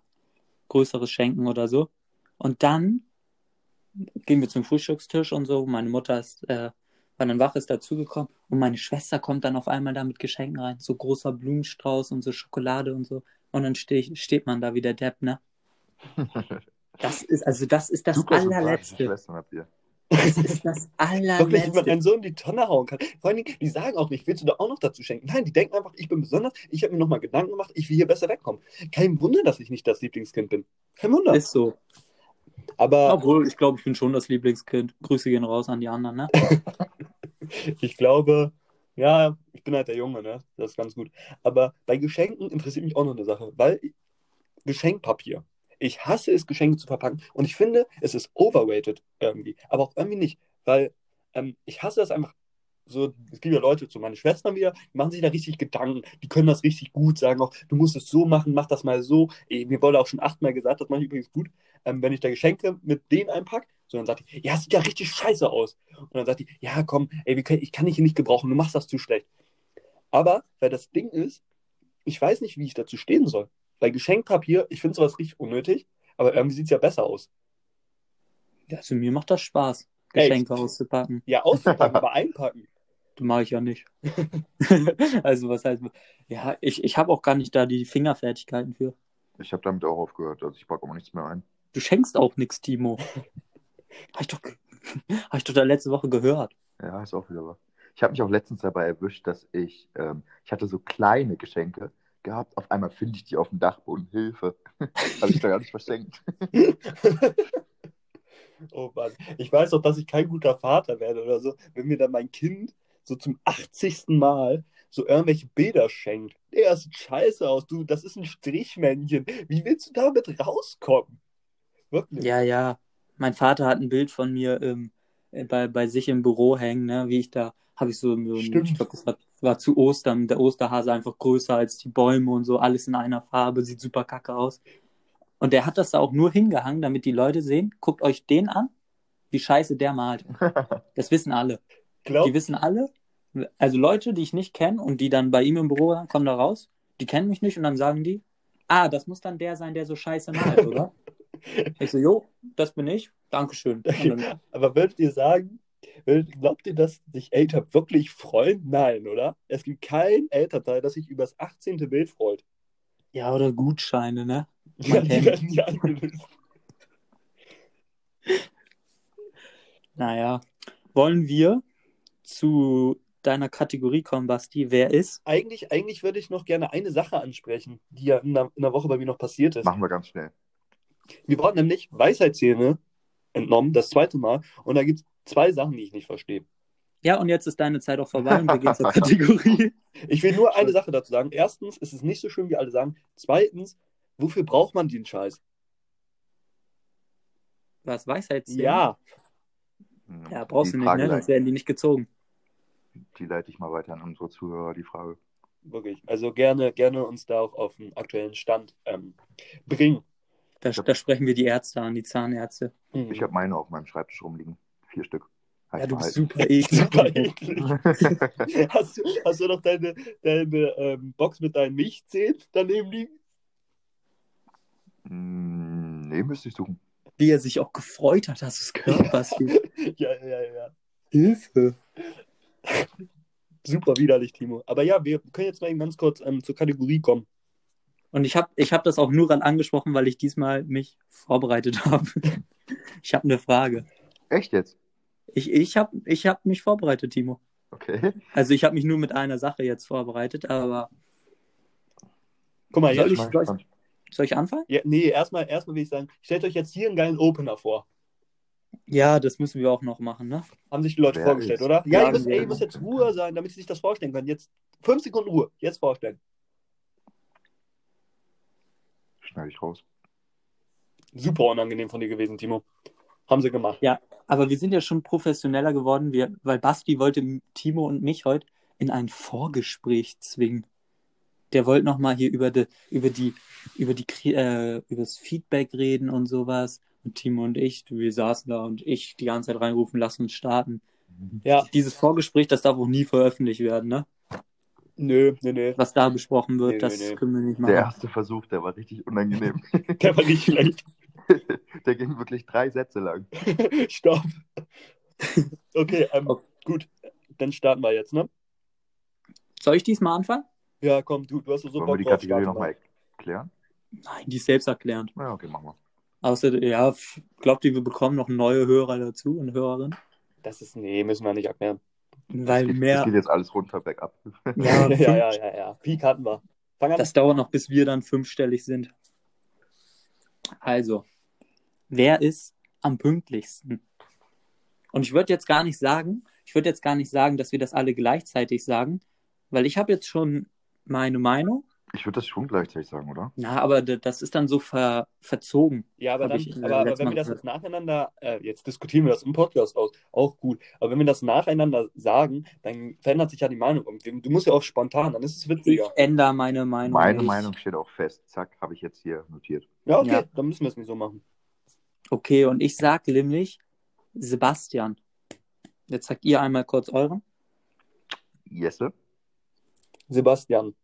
Größeres schenken oder so. Und dann gehen wir zum Frühstückstisch und so. Meine Mutter ist, äh, war dann wach, ist dazugekommen und meine Schwester kommt dann auf einmal da mit Geschenken rein. So großer Blumenstrauß und so Schokolade und so. Und dann ich, steht man da wie der Depp, ne? Das ist, also das ist das allerletzte. Das ist das Wirklich, wie man einen Sohn in die Tonne hauen kann. Vor allen Dingen, die sagen auch nicht, willst du da auch noch dazu schenken? Nein, die denken einfach, ich bin besonders, ich habe mir nochmal Gedanken gemacht, ich will hier besser wegkommen. Kein Wunder, dass ich nicht das Lieblingskind bin. Kein Wunder. Ist so. Aber Obwohl, ich glaube, ich bin schon das Lieblingskind. Grüße gehen raus an die anderen, ne? ich glaube, ja, ich bin halt der Junge, ne? Das ist ganz gut. Aber bei Geschenken interessiert mich auch noch eine Sache, weil Geschenkpapier. Ich hasse es, Geschenke zu verpacken und ich finde, es ist overrated irgendwie. Aber auch irgendwie nicht, weil ähm, ich hasse es einfach so, es gibt ja Leute, so meine Schwestern wieder, die machen sich da richtig Gedanken, die können das richtig gut, sagen auch, du musst es so machen, mach das mal so. Ey, mir wurde auch schon achtmal gesagt, das mache ich übrigens gut, ähm, wenn ich da Geschenke mit denen einpacke, so dann sagt die, ja, sieht ja richtig scheiße aus. Und dann sagt die, ja, komm, ey, können, ich kann dich hier nicht gebrauchen, du machst das zu schlecht. Aber, weil das Ding ist, ich weiß nicht, wie ich dazu stehen soll. Bei Geschenkpapier, ich finde sowas richtig unnötig, aber irgendwie sieht es ja besser aus. Ja, also mir macht das Spaß, Echt? Geschenke auszupacken. Ja, auszupacken, aber einpacken. Das mache ich ja nicht. also was heißt, ja, ich, ich habe auch gar nicht da die Fingerfertigkeiten für. Ich habe damit auch aufgehört. Also ich packe auch nichts mehr ein. Du schenkst auch nichts, Timo. Habe ich, doch, hab ich doch da letzte Woche gehört. Ja, ist auch wieder wahr. Ich habe mich auch letztens dabei erwischt, dass ich, ähm, ich hatte so kleine Geschenke gehabt. Auf einmal finde ich die auf dem Dachboden. Hilfe. Habe ich da gar nicht verschenkt. Oh Mann. Ich weiß doch, dass ich kein guter Vater werde oder so, wenn mir dann mein Kind so zum 80. Mal so irgendwelche Bilder schenkt. Der sieht scheiße aus, du, das ist ein Strichmännchen. Wie willst du damit rauskommen? Wirklich. Ja, ja. Mein Vater hat ein Bild von mir ähm, bei, bei sich im Büro hängen, ne? wie ich da, habe ich so, so ein- Stimmt. ich glaube, das war, war zu Ostern, der Osterhase einfach größer als die Bäume und so, alles in einer Farbe, sieht super kacke aus. Und der hat das da auch nur hingehangen, damit die Leute sehen, guckt euch den an, wie scheiße der malt. Das wissen alle. Glaub, Die wissen alle, also Leute, die ich nicht kenne und die dann bei ihm im Büro waren, kommen da raus, die kennen mich nicht und dann sagen die, ah, das muss dann der sein, der so scheiße malt, oder? Ich so, jo, das bin ich, Dankeschön. Dann, aber würdet ihr sagen, glaubt ihr, dass sich Eltern wirklich freuen? Nein, oder? Es gibt kein Elternteil, das sich über das 18. Bild freut. ja, oder Gutscheine, ne? Ja, die werden nie eingelöst. Naja, wollen wir zu deiner Kategorie kommen, Basti? Wer ist? Eigentlich, eigentlich würde ich noch gerne eine Sache ansprechen, die ja in der, in der Woche bei mir noch passiert ist. Machen wir ganz schnell. Mir wurden nämlich Weisheitszähne entnommen, das zweite Mal. Und da gibt es zwei Sachen, die ich nicht verstehe. Ja, und jetzt ist deine Zeit auch vorbei und wir gehen zur Kategorie. Ich will nur eine Sache dazu sagen. Erstens ist es nicht so schön, wie alle sagen. Zweitens, wofür braucht man den Scheiß? Was, Weisheitszähne? Ja, Hm, Ja, brauchst die du nicht, Frage ne? Sonst werden die nicht gezogen. Die leite ich mal weiter an unsere Zuhörer, die Frage. wirklich. Also gerne, gerne uns da auch auf den aktuellen Stand ähm, bringen. Da, da sprechen wir die Ärzte an, die Zahnärzte. Mhm. Ich habe meine auf meinem Schreibtisch rumliegen. Vier Stück. Ja, du bist Heiß super eklig. Super eklig. Hast du, hast du noch deine, deine ähm, Box mit deinen Milchzähnen daneben liegen? Hm, nee, müsste ich suchen. Wie er sich auch gefreut hat, dass es gehört, Basti. Ja, ja, ja. Hilfe. Super widerlich, Timo. Aber ja, wir können jetzt mal eben ganz kurz ähm, zur Kategorie kommen. Und ich habe ich hab das auch nur ran angesprochen, weil ich diesmal mich vorbereitet habe. Ich habe eine Frage. Echt jetzt? Ich, ich habe ich hab mich vorbereitet, Timo. Okay. Also ich habe mich nur mit einer Sache jetzt vorbereitet, aber Guck mal, Soll ich- soll ich- soll ich anfangen? ja, nee, erstmal erstmal will ich sagen, stellt euch jetzt hier einen geilen Opener vor. Ja, das müssen wir auch noch machen, ne? Haben sich die Leute Wer vorgestellt, ist- oder? Ja, Ja, ihr müsst, ey, ihr müsst jetzt Ruhe sein, damit sie sich das vorstellen können. Jetzt fünf Sekunden Ruhe. Jetzt vorstellen. Schneide ich raus. Super unangenehm von dir gewesen, Timo. Haben sie gemacht. Ja, aber wir sind ja schon professioneller geworden, wir, weil Basti wollte Timo und mich heute in ein Vorgespräch zwingen. Der wollte nochmal hier über die, über die, über die, Kri- äh, über das Feedback reden und sowas. Und Timo und ich, wir saßen da und ich die ganze Zeit reinrufen, lass uns starten. Ja, Dieses Vorgespräch, das darf auch nie veröffentlicht werden, ne? Nö, nö, nö. Was da besprochen wird, Nee, das nee, nee. können wir nicht Der machen. erste Versuch, der war richtig unangenehm. Der war nicht schlecht. der ging wirklich drei Sätze lang. Stopp. Okay, ähm, Okay. gut. Dann starten wir jetzt, ne? Soll ich diesmal anfangen? Ja, komm, du, du hast so Wollen wir Bock die drauf. Kategorie nochmal erklären? Nein, die ist selbsterklärend. Ja, okay, machen wir. Außer, ja, glaubt ihr, wir bekommen noch neue Hörer dazu und Hörerinnen? Das ist, nee, müssen wir nicht erklären. Weil das, geht, das mehr, geht jetzt alles runter, bergab. ja, ja, ja, ja, ja. Peak hatten wir. Fang an. das dauert noch, bis wir dann fünfstellig sind. Also, wer ist am pünktlichsten? Und ich würde jetzt gar nicht sagen, ich würde jetzt gar nicht sagen, dass wir das alle gleichzeitig sagen, weil ich habe jetzt schon meine Meinung Ich würde das schon gleichzeitig sagen, oder? Na, aber das ist dann so ver verzogen. Ja, aber, dann, ich, äh, aber, aber wenn wir das jetzt nacheinander, äh, jetzt diskutieren wir das im Podcast aus, auch gut, aber wenn wir das nacheinander sagen, dann verändert sich ja die Meinung. Und du musst ja auch spontan, dann ist es Ich witziger. ändere meine Meinung. Meine nicht. Meinung steht auch fest. Zack, habe ich jetzt hier notiert. Ja, okay, Ja. dann müssen wir es nicht so machen. Okay, und ich sag nämlich Sebastian. Jetzt sagt ihr einmal kurz euren. Jesse? Sebastian.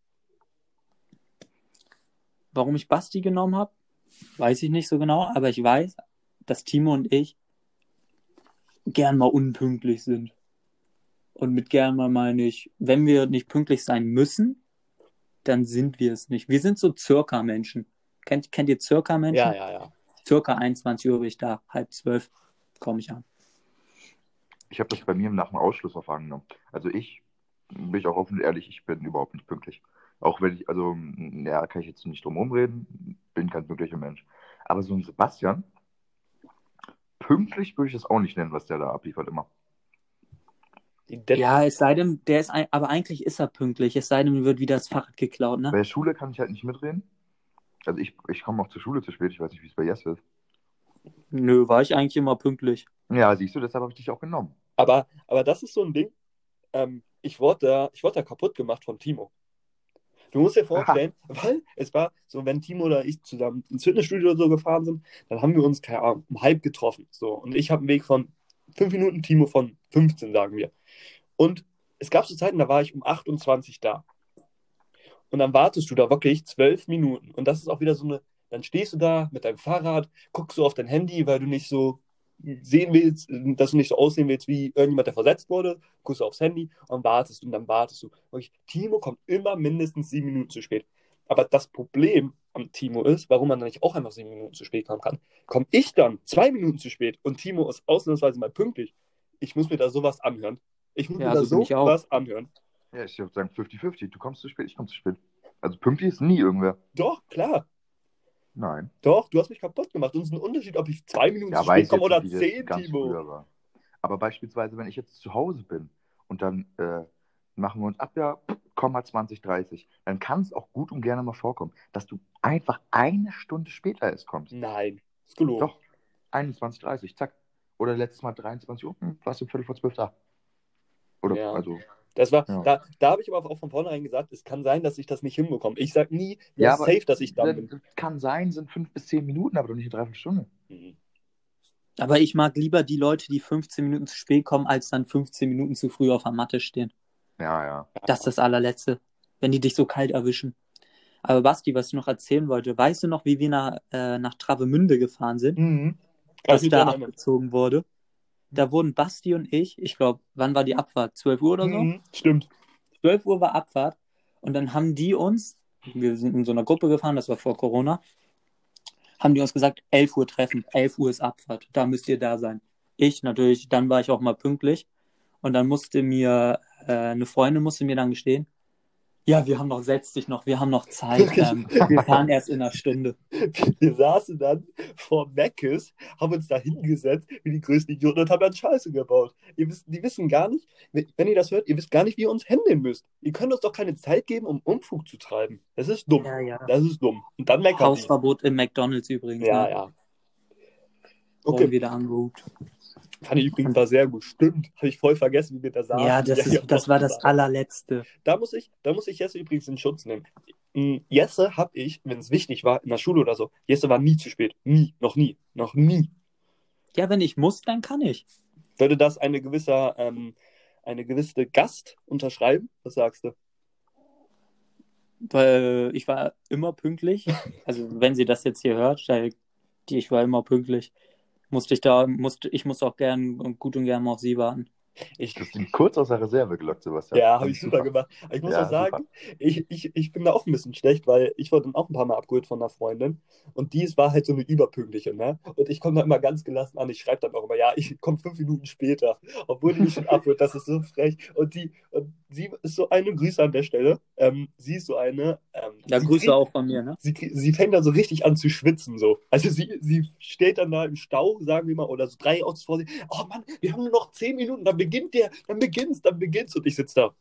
Warum ich Basti genommen habe, weiß ich nicht so genau, aber ich weiß, dass Timo und ich gern mal unpünktlich sind. Und mit gern mal meine ich, wenn wir nicht pünktlich sein müssen, dann sind wir es nicht. Wir sind so Circa-Menschen. Kennt, kennt ihr Circa-Menschen? Ja, ja, ja. Circa 21 Uhr bin ich da, halb zwölf komme ich an. Ich habe das bei mir nach dem Ausschluss auch angenommen. Also ich, bin ich auch offen und ehrlich, ich bin überhaupt nicht pünktlich. Auch wenn ich, also, ja, kann ich jetzt nicht drum rumreden, bin kein pünktlicher Mensch. Aber so ein Sebastian, pünktlich würde ich das auch nicht nennen, was der da abliefert immer. Ja, es sei denn, der ist ein, aber eigentlich ist er pünktlich, es sei denn, mir wird wieder das Fahrrad geklaut, ne? Bei der Schule kann ich halt nicht mitreden. Also ich, ich komme auch zur Schule zu spät, ich weiß nicht, wie es bei Jesse ist. Nö, war ich eigentlich immer pünktlich. Ja, siehst du, deshalb habe ich dich auch genommen. Aber, aber das ist so ein Ding. Ähm, ich wurde da, ich wurde da kaputt gemacht von Timo. Du musst dir vorstellen, weil es war so, wenn Timo oder ich zusammen ins Fitnessstudio oder so gefahren sind, dann haben wir uns, keine Ahnung, um halb getroffen. So. Und ich habe einen Weg von fünf Minuten, Timo von 15, sagen wir. Und es gab so Zeiten, da war ich um 28 da. Und dann wartest du da wirklich zwölf Minuten. Und das ist auch wieder so eine, dann stehst du da mit deinem Fahrrad, guckst du auf dein Handy, weil du nicht so sehen willst, dass du nicht so aussehen willst wie irgendjemand, der versetzt wurde, guckst du aufs Handy und wartest und dann wartest du. Wirklich, Timo kommt immer mindestens sieben Minuten zu spät. Aber das Problem am Timo ist, warum man dann nicht auch einfach sieben Minuten zu spät kommen kann, komme ich dann zwei Minuten zu spät und Timo ist ausnahmsweise mal pünktlich. Ich muss mir da sowas anhören. Ich muss Ja, mir da sowas anhören. Ja, ich würde sagen 50-50. Du kommst zu spät, ich komme zu spät. Also pünktlich ist nie irgendwer. Doch, klar. Nein. Doch, du hast mich kaputt gemacht. Und es ist ein Unterschied, ob ich zwei Minuten Ja, zu komme oder zehn, Timo. Aber beispielsweise, wenn ich jetzt zu Hause bin und dann äh, machen wir uns ab, ja, Komma 20, 30, dann kann es auch gut und gerne mal vorkommen, dass du einfach eine Stunde später erst kommst. Nein, ist gelogen. Doch, 21, 30, zack. Oder letztes Mal 23 Uhr, hm, warst du Viertel vor zwölf da. Oder, Ja. also, Das war, Ja. da, da habe ich aber auch von vornherein gesagt, es kann sein, dass ich das nicht hinbekomme. Ich sage nie, Ja, ja, aber- safe, dass ich da bin. das kann sein, sind fünf bis zehn Minuten, aber doch nicht eine Dreiviertelstunde. Mhm. Aber ich mag lieber die Leute, die 15 Minuten zu spät kommen, als dann 15 Minuten zu früh auf der Matte stehen. Ja, ja. Das ist das allerletzte, wenn die dich so kalt erwischen. Aber Basti, was ich noch erzählen wollte, weißt du noch, wie wir nach, äh, nach Travemünde gefahren sind, Mhm. Kann dass ich mich da abgezogen wurde? Da wurden Basti und ich, ich glaube, wann war die Abfahrt? 12 Uhr oder so? Mhm. Stimmt. 12 Uhr war Abfahrt und dann haben die uns, wir sind in so einer Gruppe gefahren, das war vor Corona, haben die uns gesagt, 11 Uhr treffen, 11 Uhr ist Abfahrt, da müsst ihr da sein. Ich natürlich, dann war ich auch mal pünktlich und dann musste mir, äh, eine Freundin musste mir dann gestehen, ja, wir haben noch, setz dich noch, wir haben noch Zeit, ähm, wir fahren erst in einer Stunde. Wir saßen dann vor Meckes, haben uns da hingesetzt wie die größten Idioten und haben dann Scheiße gebaut. Ihr wisst, die wissen gar nicht, wenn ihr das hört, ihr wisst gar nicht, wie ihr uns händeln müsst. Ihr könnt uns doch keine Zeit geben, um Unfug zu treiben. Das ist dumm. ja. Das ist dumm. Und dann meckern die. Hausverbot im McDonalds übrigens. Ja, ne? ja. Okay, wieder angehupt. Fand ich übrigens war sehr gut. Stimmt, habe ich voll vergessen, wie wir da saßen. Ja, das, ja, ist, das war das allerletzte. Da muss ich, da muss ich Jesse übrigens in Schutz nehmen. Mm, Jesse habe ich, wenn es wichtig war, in der Schule oder so, Jesse war nie zu spät. Nie, noch nie, noch nie. Ja, wenn ich muss, dann kann ich. Würde das eine gewisse, ähm, eine gewisse Gast unterschreiben? Was sagst du? Weil ich war immer pünktlich. Also wenn sie das jetzt hier hört, ich war immer pünktlich. Musste ich da, musste, ich musste auch gern gut und gern mal auf sie warten. Ich, Du hast ihn kurz aus der Reserve gelockt, Sebastian. ja, habe ich super gemacht. Aber ich muss Ja, auch sagen, ich, ich, ich bin da auch ein bisschen schlecht, weil ich wurde dann auch ein paar Mal abgeholt von einer Freundin und die war halt so eine überpünktliche, ne? Und ich komme da immer ganz gelassen an. Ich schreibe dann auch immer, ja, ich komme fünf Minuten später, obwohl die mich schon abholt. Das ist so frech. Und die, und sie ist so eine Grüße an der Stelle. Ähm, sie ist so eine. Ähm, Ja, Grüße kriegt- auch von mir, ne? Sie, sie fängt dann so richtig an zu schwitzen, so. Also sie, sie steht dann da im Stau, sagen wir mal, oder so drei Autos vor sich. Oh Mann, wir haben nur noch zehn Minuten, dann beginnt der, dann beginnt's, dann beginnt's. Und ich sitze da.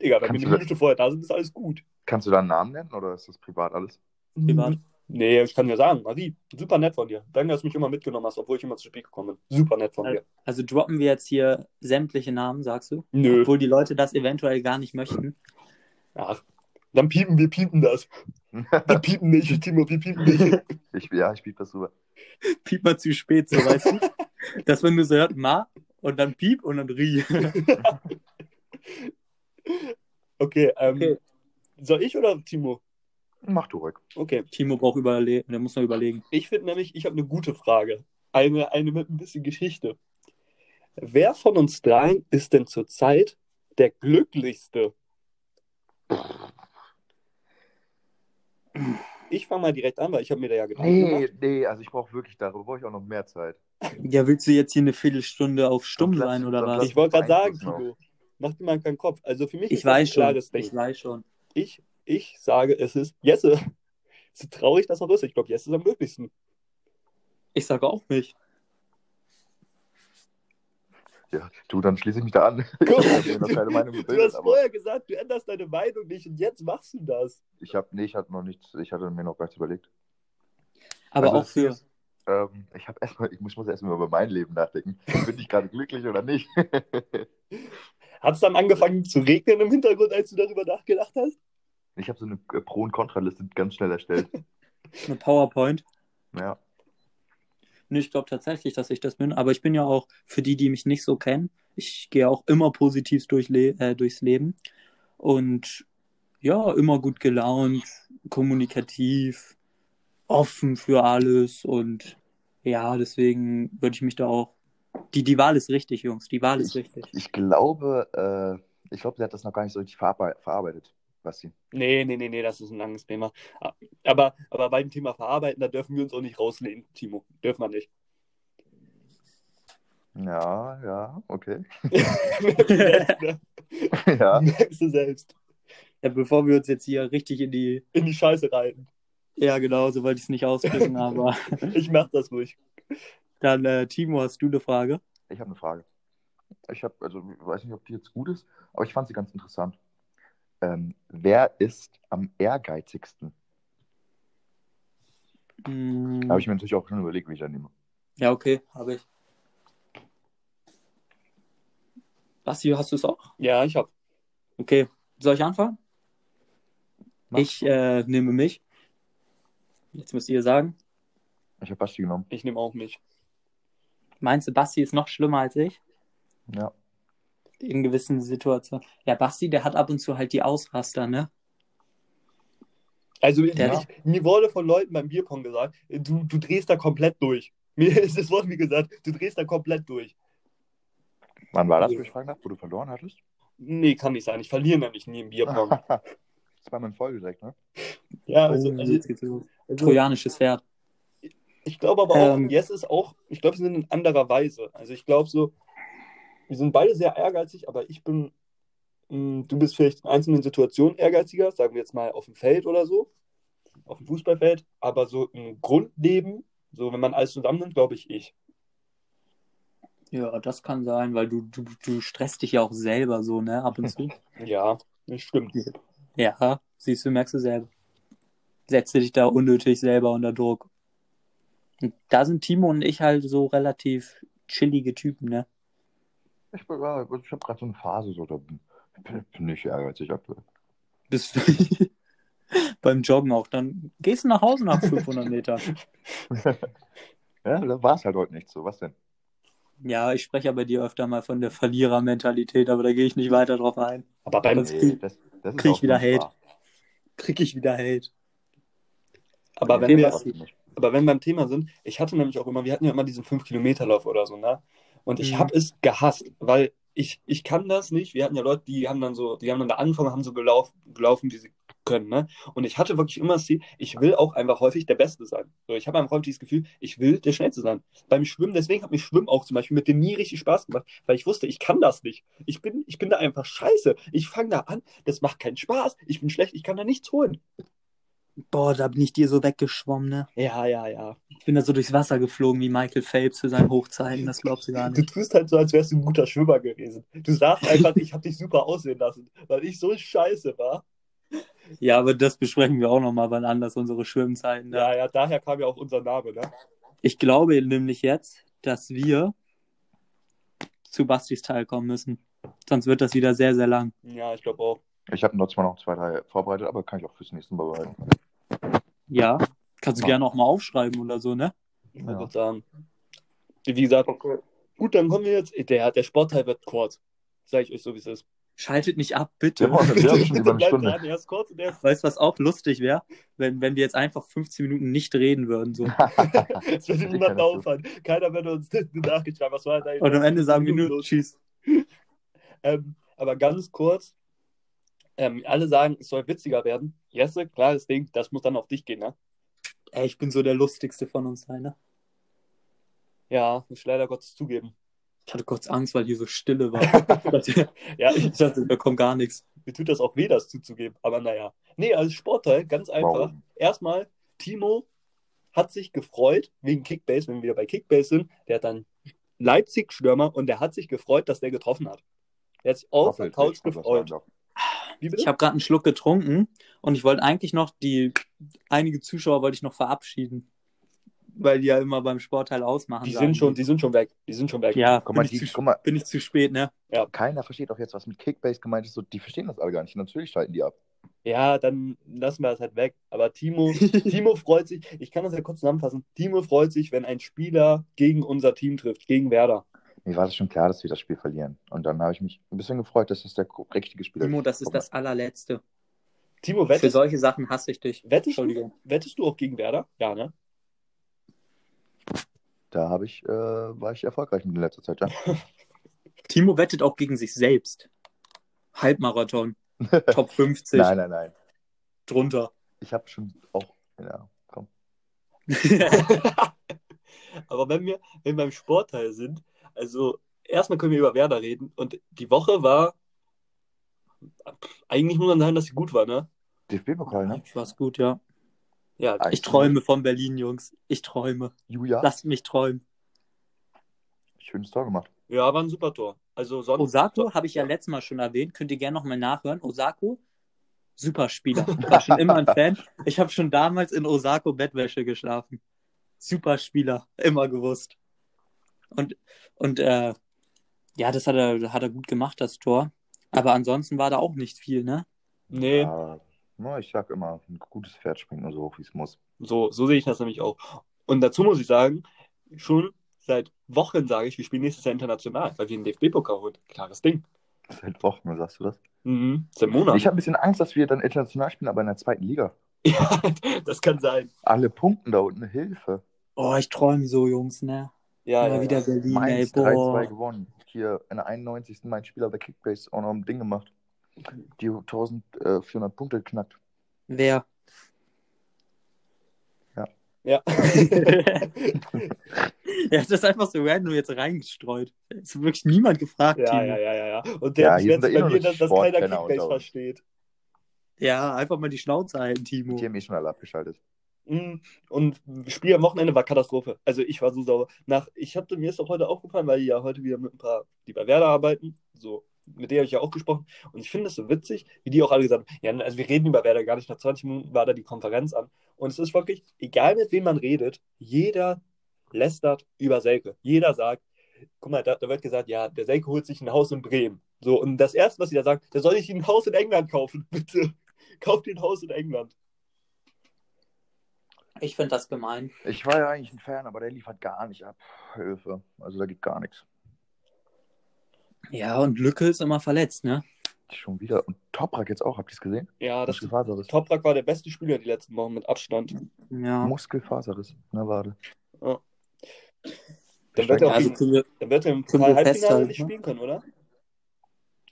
Digga, wenn Kannst wir eine Minute vorher da sind, ist alles gut. Kannst du da einen Namen nennen oder ist das privat alles? Privat. Nee, ich kann dir sagen, Marie, super nett von dir. Danke, dass du mich immer mitgenommen hast, obwohl ich immer zu spät gekommen bin. Super nett von dir. Also droppen wir jetzt hier sämtliche Namen, sagst du? Nö. Obwohl die Leute das eventuell gar nicht möchten. Ach, dann piepen wir piepen das. Wir piepen nicht, Timo, wir piepen nicht. ich, ja, ich biete das rüber. Piep mal zu spät, so weißt du? Dass man nur so hört, ma, und dann piep und dann rie. Okay, ähm, Okay. soll ich oder Timo? Mach du ruhig. Okay, Timo braucht überlegen, der muss noch überlegen. ich finde nämlich, ich habe eine gute Frage. Eine, eine mit ein bisschen Geschichte. Wer von uns dreien ist denn zurzeit der glücklichste? Ich fange mal direkt an, weil ich habe mir da ja Gedanken Nee, gemacht. nee, also ich brauche wirklich, darüber brauche ich auch noch mehr Zeit. Ja, willst du jetzt hier eine Viertelstunde auf stumm lass- sein oder was? Ich wollte gerade sagen. Timo, mach dir mal keinen Kopf. Also für mich Ich ist das weiß ein schon. klares Ding. Ich weiß schon. Ich, ich sage, es ist Jesse. So traurig das auch ist. Ich glaube, Jesse ist am glücklichsten. Ich sage auch nicht. Ja, du, dann schließe ich mich da an. Guck, du gebildet, hast aber vorher gesagt, du änderst deine Meinung nicht und jetzt machst du das. ich habe, nee, ich hatte noch nichts, ich hatte mir noch gar nichts überlegt. Aber Also auch für. das- Ähm, ich habe erstmal, ich muss, muss erstmal über mein Leben nachdenken. Bin ich gerade glücklich oder nicht? Hat es dann angefangen zu regnen im Hintergrund, als du darüber nachgedacht hast? Ich habe so eine äh, Pro- und Kontraliste ganz schnell erstellt. Eine PowerPoint. Ja. Nee, ich glaube tatsächlich, dass ich das bin. Aber ich bin ja auch, für die, die mich nicht so kennen, ich gehe auch immer positiv durch Le äh, durchs Leben. Und ja, immer gut gelaunt, kommunikativ, offen für alles. Und ja, deswegen würde ich mich da auch. Die, die Wahl ist richtig, Jungs. Die Wahl ist richtig. Ich glaube, äh, ich glaube, sie hat das noch gar nicht so richtig verarbe verarbeitet, Basti. Nee, nee, nee, nee, das ist ein langes Thema. Aber, aber beim Thema Verarbeiten, da dürfen wir uns auch nicht rauslehnen, Timo. Dürfen wir nicht. Ja, ja, okay. Merkst du selbst, ja. Merkst du selbst. Ja, bevor wir uns jetzt hier richtig in die. In die Scheiße reiten. Ja, genau, so wollte ich es nicht ausdrücken, aber Ich mach das ruhig. dann, äh, Timo, hast du eine Frage? Ich habe eine Frage. Ich habe, also, ich weiß nicht, ob die jetzt gut ist, aber ich fand sie ganz interessant. Ähm, wer ist am ehrgeizigsten? Hm, habe ich mir natürlich auch schon überlegt, wie ich da nehme. Ja, okay, habe ich. Basti, hast du es auch? Ja, ich hab. Okay, soll ich anfangen? Mach. Ich äh, nehme mich. Jetzt müsst ihr sagen. Ich habe Basti genommen. Ich nehme auch mich. Meinst du, Basti ist noch schlimmer als ich? Ja. In gewissen Situationen. Ja, Basti, der hat ab und zu halt die Ausraster, ne? Also, Ja. ich, mir wurde von Leuten beim Bierpong gesagt, du, du drehst da komplett durch. Mir ist das Wort mir gesagt, du drehst da komplett durch. Wann war das, Ja. wo ich fragen darf, wo du verloren hattest? Nee, kann nicht sein. Ich verliere nämlich nie im Bierpong. Zweimal in Folge direkt, ne? ja, also, Oh, also, jetzt geht's los. Also Trojanisches Pferd. ich glaube aber auch, Ähm. Jess ist auch, ich glaube, sie sind in anderer Weise. Also ich glaube so, wir sind beide sehr ehrgeizig, aber ich bin, mh, du bist vielleicht in einzelnen Situationen ehrgeiziger, sagen wir jetzt mal auf dem Feld oder so, auf dem Fußballfeld, aber so im Grundleben, so wenn man alles zusammennimmt, glaube ich, ich. Ja, das kann sein, weil du, du, du stresst dich ja auch selber so, ne? Ab und zu. Ja, das stimmt. ja, siehst du, merkst du selber. Setze dich da unnötig selber unter Druck. Und da sind Timo und ich halt so relativ chillige Typen, ne? Ich, bin- ja, ich habe gerade so eine Phase, so, da bin, bin ich ehrgeizig aktuell. Bist du beim Joggen auch. Dann gehst du nach Hause nach 500 Metern. ja, da war es halt heute nicht so. Was denn? Ja, ich spreche ja bei dir öfter mal von der Verlierermentalität, aber da gehe ich nicht weiter drauf ein. Aber beim, krieg- das, das krieg ich wieder Hate. Krieg ich wieder Hate. Aber wenn wir, aber wenn wir beim Thema sind, ich hatte nämlich auch immer, wir hatten ja immer diesen 5-Kilometer-Lauf oder so, ne? Und ich Mhm. habe es gehasst, weil ich, ich kann das nicht. Wir hatten ja Leute, die haben dann so, die haben dann da angefangen, haben so gelaufen, gelaufen, wie sie können, ne? Und ich hatte wirklich immer das Ziel, ich will auch einfach häufig der Beste sein. So, ich habe einfach häufig das Gefühl, ich will der Schnellste sein. Beim Schwimmen, deswegen hat mir Schwimmen auch zum Beispiel mit dem nie richtig Spaß gemacht, weil ich wusste, ich kann das nicht. Ich bin, ich bin da einfach scheiße. Ich fange da an, das macht keinen Spaß. Ich bin schlecht, ich kann da nichts holen. Boah, da bin ich dir so weggeschwommen, ne? Ja, ja, ja. Ich bin da so durchs Wasser geflogen wie Michael Phelps für seine Hochzeiten, das glaubst du gar Du nicht. tust halt so, als wärst du ein guter Schwimmer gewesen. Du sagst einfach, ich habe dich super aussehen lassen, weil ich so scheiße war. Ja, aber das besprechen wir auch nochmal wann anders, unsere Schwimmzeiten. Ne? Ja, ja, daher kam ja auch unser Name, ne? Ich glaube nämlich jetzt, dass wir zu Bastis Teil kommen müssen. Sonst wird das wieder sehr, sehr lang. Ja, ich glaube auch. Ich habe noch zwar noch zwei, drei vorbereitet, aber kann ich auch fürs nächste Mal behalten. Ja, kannst du gerne auch mal aufschreiben oder so, ne? Ich Ja. sagen. Wie gesagt, gut, dann kommen wir jetzt. Der, der Sportteil wird kurz. Sag ich euch so, wie es ist. Schaltet nicht ab, bitte. Ja, Mann, wir haben schon über eine bleibt Stunde. dran, erst kurz und erst. Weißt du, was auch lustig wäre? Wenn, wenn wir jetzt einfach 15 Minuten nicht reden würden. So. Es wird Die niemand keiner wird uns schreiben. Was war Und am Ende sagen wir nur, tschüss. Ähm, aber ganz kurz. Ähm, alle sagen, es soll witziger werden. Jesse, klares Ding, das muss dann auf dich gehen, ne? Ey, ich bin so der lustigste von uns drei, ne? Ja, muss ich leider Gottes zugeben. Ich hatte kurz Angst, weil hier so Stille war. ich dachte, Ja, ich, dachte, da kommt gar nichts. mir tut das auch weh, das zuzugeben. Aber naja. Nee, als Sportteil, ganz einfach. Warum? Erstmal, Timo hat sich gefreut wegen Kickbase, wenn wir wieder bei Kickbase sind. Der hat dann Leipzig-Stürmer und der hat sich gefreut, dass der getroffen hat. Der hat sich auf der Couch gefreut. Ich habe gerade einen Schluck getrunken und ich wollte eigentlich noch die einige Zuschauer wollte ich noch verabschieden, weil die ja immer beim Sportteil ausmachen. die sagen sind schon, die sind schon weg. Die sind schon weg. ja, Guck mal, bin, die, ich zu, mal, bin ich zu spät, ne? keiner versteht auch jetzt, was mit Kickbase gemeint ist. So, die verstehen das alle gar nicht. Natürlich schalten die ab. Ja, dann lassen wir das halt weg. Aber Timo, Timo freut sich, ich kann das ja kurz zusammenfassen. Timo freut sich, wenn ein Spieler gegen unser Team trifft, gegen Werder. Mir war das schon klar, dass wir das Spiel verlieren. Und dann habe ich mich ein bisschen gefreut, dass das der richtige Spieler Timo, das ist das allerletzte. Timo, Für wettest, solche Sachen hasse ich dich. wettest, du, Entschuldigung. wettest du auch gegen Werder? Ja, ne? Da habe ich, äh, war ich erfolgreich in letzter Zeit, ja. Timo wettet auch gegen sich selbst. Halbmarathon, Top 50, nein, nein, nein. drunter. Ich habe schon auch, ja, komm. Aber wenn wir, wenn wir beim Sportteil sind, also erstmal können wir über Werder reden und die Woche war, eigentlich muss man sagen, dass sie gut war, ne? DFB-Pokal, ne? Ich war's gut, ja. Ja, Eigentlich. Ich träume von Berlin, Jungs. Ich träume. Julia, Lasst mich träumen. schönes Tor gemacht. ja, war ein super Tor. Also sonst. Osako habe ich ja letztes Mal schon erwähnt. Könnt ihr gerne nochmal nachhören. Osako, super Spieler. Ich war schon immer ein Fan. Ich habe schon damals in Osako Bettwäsche geschlafen. Super Spieler. Immer gewusst. Und, und äh, ja, das hat er, hat er gut gemacht, das Tor. Aber ansonsten war da auch nicht viel, ne? Nee, Ja, na, ich sag immer, ein gutes Pferd springt nur so hoch, wie es muss. so, so sehe ich das nämlich auch. Und dazu muss ich sagen, schon seit Wochen sage ich, wir spielen nächstes Jahr international, weil wir den DFB-Pokal holen. Klares Ding. Seit Wochen, sagst du das? Mhm. Seit Monaten. Ich habe ein bisschen Angst, dass wir dann international spielen, aber in der zweiten Liga. Ja, das kann sein. Alle Punkten da unten, Hilfe. Oh, ich träume so, Jungs, ne? Ja, Immer ja, wieder ja. Berlin, ey, Mainz 3-2 boah. gewonnen. Hier in der 91. mein Spieler bei Kickbase auch noch ein Ding gemacht. Die 1400 Punkte geknackt. Wer? Ja. Er hat das einfach so random jetzt reingestreut. Es hat wirklich niemand gefragt, ja, Timo. ja, ja, ja, ja. Und der Ja, hat jetzt eh bei mir, dass, dass keiner Kickbase versteht. Ja, einfach mal die Schnauze halten, Timo. Die haben eh schon alle abgeschaltet. Mhm. Und Spiel am Wochenende war Katastrophe. Also ich war so sauer. Nach, ich hatte mir ist auch heute aufgefallen, weil ich ja heute wieder mit ein paar, die bei Werder arbeiten, so, mit denen habe ich ja auch gesprochen. Und ich finde es so witzig, wie die auch alle gesagt haben, ja, also wir reden über Werder gar nicht. Nach 20 Minuten war da die Konferenz an. Und es ist wirklich, egal mit wem man redet, jeder lästert über Selke. Jeder sagt, guck mal, da, da wird gesagt, ja, der Selke holt sich ein Haus in Bremen. So, und das erste, was sie da sagen, der soll sich ein Haus in England kaufen, bitte. Kauft dir ein Haus in England. Ich finde das gemein. Ich war ja eigentlich ein Fan, aber der liefert gar nicht ab. Hilfe. Also da geht gar nichts. Ja, und Lücke ist immer verletzt, ne? Schon wieder. Und Toprak jetzt auch, habt ihr es gesehen? Ja, das Muskelfaserriss. Toprak war der beste Spieler die letzten Wochen mit Abstand. Ja. Muskelfaserriss. Na, warte. Dann wird er Ja, also gegen, wir, dann wird er im wir Halbfinale nicht ne? spielen können, oder?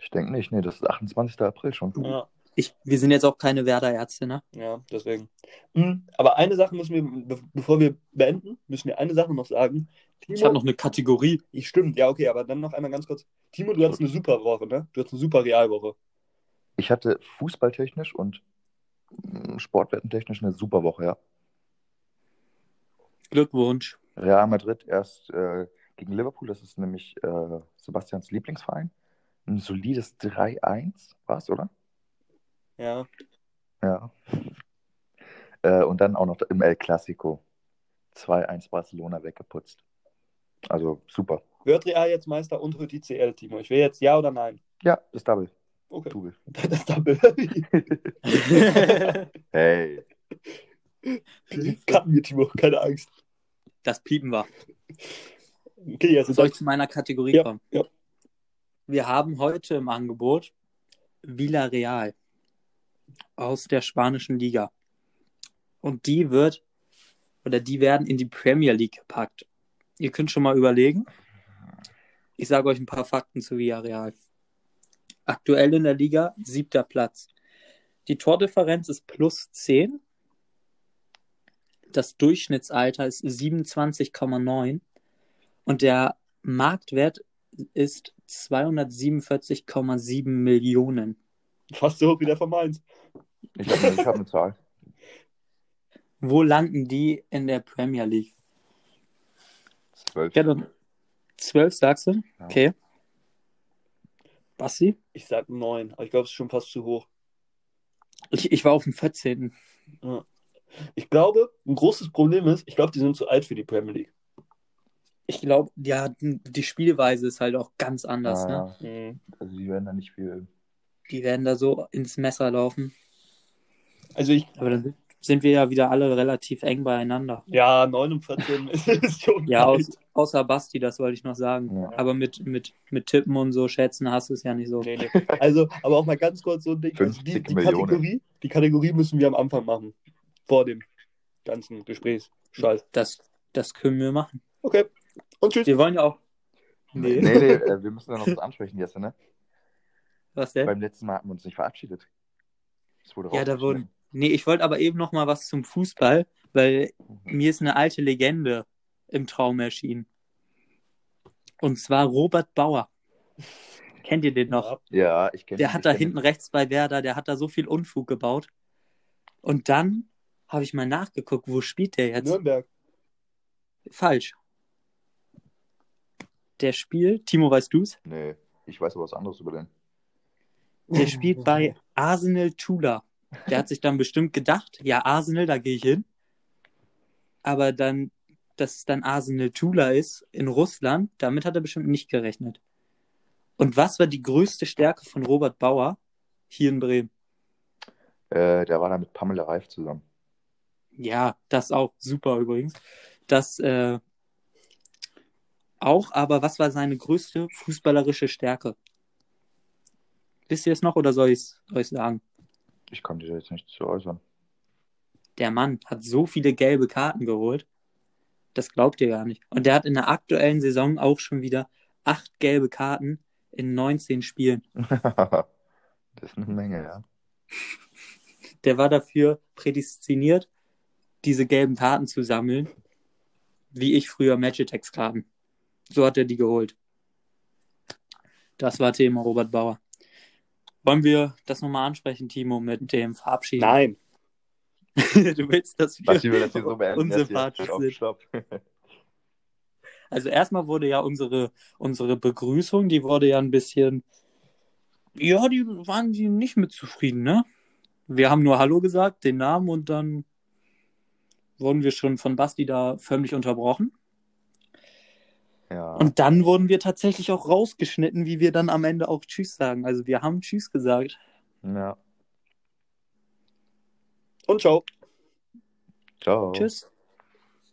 Ich denke nicht. Nee, das ist 28. April schon. Ja, ich, wir sind jetzt auch keine Werder-Ärzte, ne? ja, deswegen. Mhm. Aber eine Sache müssen wir, be bevor wir beenden, müssen wir eine Sache noch sagen. Timo, Ich habe noch eine Kategorie. Ich stimmt, ja, okay, aber dann noch einmal ganz kurz. Timo, du hattest eine super Woche, ne? Du hattest eine super Realwoche. Ich hatte fußballtechnisch und mm, sportwettentechnisch eine super Woche, ja. Glückwunsch. Real Madrid erst äh, gegen Liverpool, das ist nämlich äh, Sebastians Lieblingsverein. Ein solides 3-1 war es, oder? Ja. Ja. Äh, und dann auch noch im El Clasico. 2-1 Barcelona weggeputzt. Also super. Wird Real jetzt Meister und wird ICL, Timo? Ich will jetzt ja oder nein. Ja, das Double. Okay. Double. Das Double. Hey. Kann mir, Timo, keine Angst. Das piepen wir. Okay, jetzt ist Soll ich zu meiner Kategorie Ja, kommen? ja. Wir haben heute im Angebot Villarreal aus der spanischen Liga. Und die wird, oder die werden in die Premier League gepackt. Ihr könnt schon mal überlegen. Ich sage euch ein paar Fakten zu Villarreal. Aktuell in der Liga siebter Platz. Die Tordifferenz ist plus 10. Das Durchschnittsalter ist 27,9. Und der Marktwert ist 247,7 Millionen. Fast so hoch wie der von Mainz. Ich habe ich hab eine Zahl. Wo landen die in der Premier League? 12. Ja, dann 12 sagst du? Ja. Okay. Basti? Ich sag neun, aber ich glaube, es ist schon fast zu hoch. Ich, ich war auf dem 14. Ich glaube, ein großes Problem ist, ich glaube, die sind zu alt für die Premier League. Ich glaube, ja, die Spielweise ist halt auch ganz anders. Ah, Ne? ja. Mhm. Also die werden da nicht viel. Die werden da so ins Messer laufen. Also ich, Aber dann sind wir ja wieder alle relativ eng beieinander. ja, 9 und 14 ist, schon Ja, aus, außer Basti, das wollte ich noch sagen. Ja. Aber mit, mit, mit Tippen und so schätzen hast du es ja nicht so. Nee, nee. Also, aber auch mal ganz kurz so ein Ding. Also die, 50 die, Millionen. Kategorie, die Kategorie müssen wir am Anfang machen. Vor dem ganzen Gespräch. Scheiß. Das, das können wir machen. Okay. Und tschüss. Wir wollen ja auch. Nee, Nee. nee, äh, wir müssen da noch was ansprechen, Jesse, ne? Was denn? Beim letzten Mal hatten wir uns nicht verabschiedet. Es wurde Ja, da wurden. Nee, ich wollte aber eben noch mal was zum Fußball, weil mir ist eine alte Legende im Traum erschienen. Und zwar Robert Bauer. Kennt ihr den noch? Ja, ich kenne Der hat da hinten rechts bei Werder, der hat da so viel Unfug gebaut. Und dann habe ich mal nachgeguckt, wo spielt der jetzt? Nürnberg. Falsch. Der spielt, Timo, weißt du's? Nee, ich weiß aber was anderes über den. Der spielt bei Arsenal Tula. Der hat sich dann bestimmt gedacht, ja, Arsenal, da gehe ich hin. Aber dann, dass es dann Arsenal Tula ist in Russland, damit hat er bestimmt nicht gerechnet. Und was war die größte Stärke von Robert Bauer hier in Bremen? Äh, der war da mit Pamela Reif zusammen. Ja, das auch super übrigens. Das äh, auch, aber was war seine größte fußballerische Stärke? Wisst ihr es noch oder soll ich es euch sagen? Ich konnte jetzt nicht zu äußern. Der Mann hat so viele gelbe Karten geholt. Das glaubt ihr gar nicht. Und der hat in der aktuellen Saison auch schon wieder acht gelbe Karten in 19 Spielen. das ist eine Menge, ja. Der war dafür prädestiniert, diese gelben Karten zu sammeln, wie ich früher Magitex-Karten. So hat er die geholt. Das war Thema Robert Bauer. Wollen wir das nochmal ansprechen, Timo, mit dem Verabschieden? Nein. du willst, dass wir Was wir das hier so beenden? unsympathisch Stopp, sind. stopp. Also erstmal wurde ja unsere, unsere Begrüßung, die wurde ja ein bisschen, ja, die waren die nicht mit zufrieden, ne? Wir haben nur Hallo gesagt, den Namen und dann wurden wir schon von Basti da förmlich unterbrochen. Ja. Und dann wurden wir tatsächlich auch rausgeschnitten, wie wir dann am Ende auch Tschüss sagen. Also wir haben Tschüss gesagt. ja. Und ciao. Ciao. Tschüss.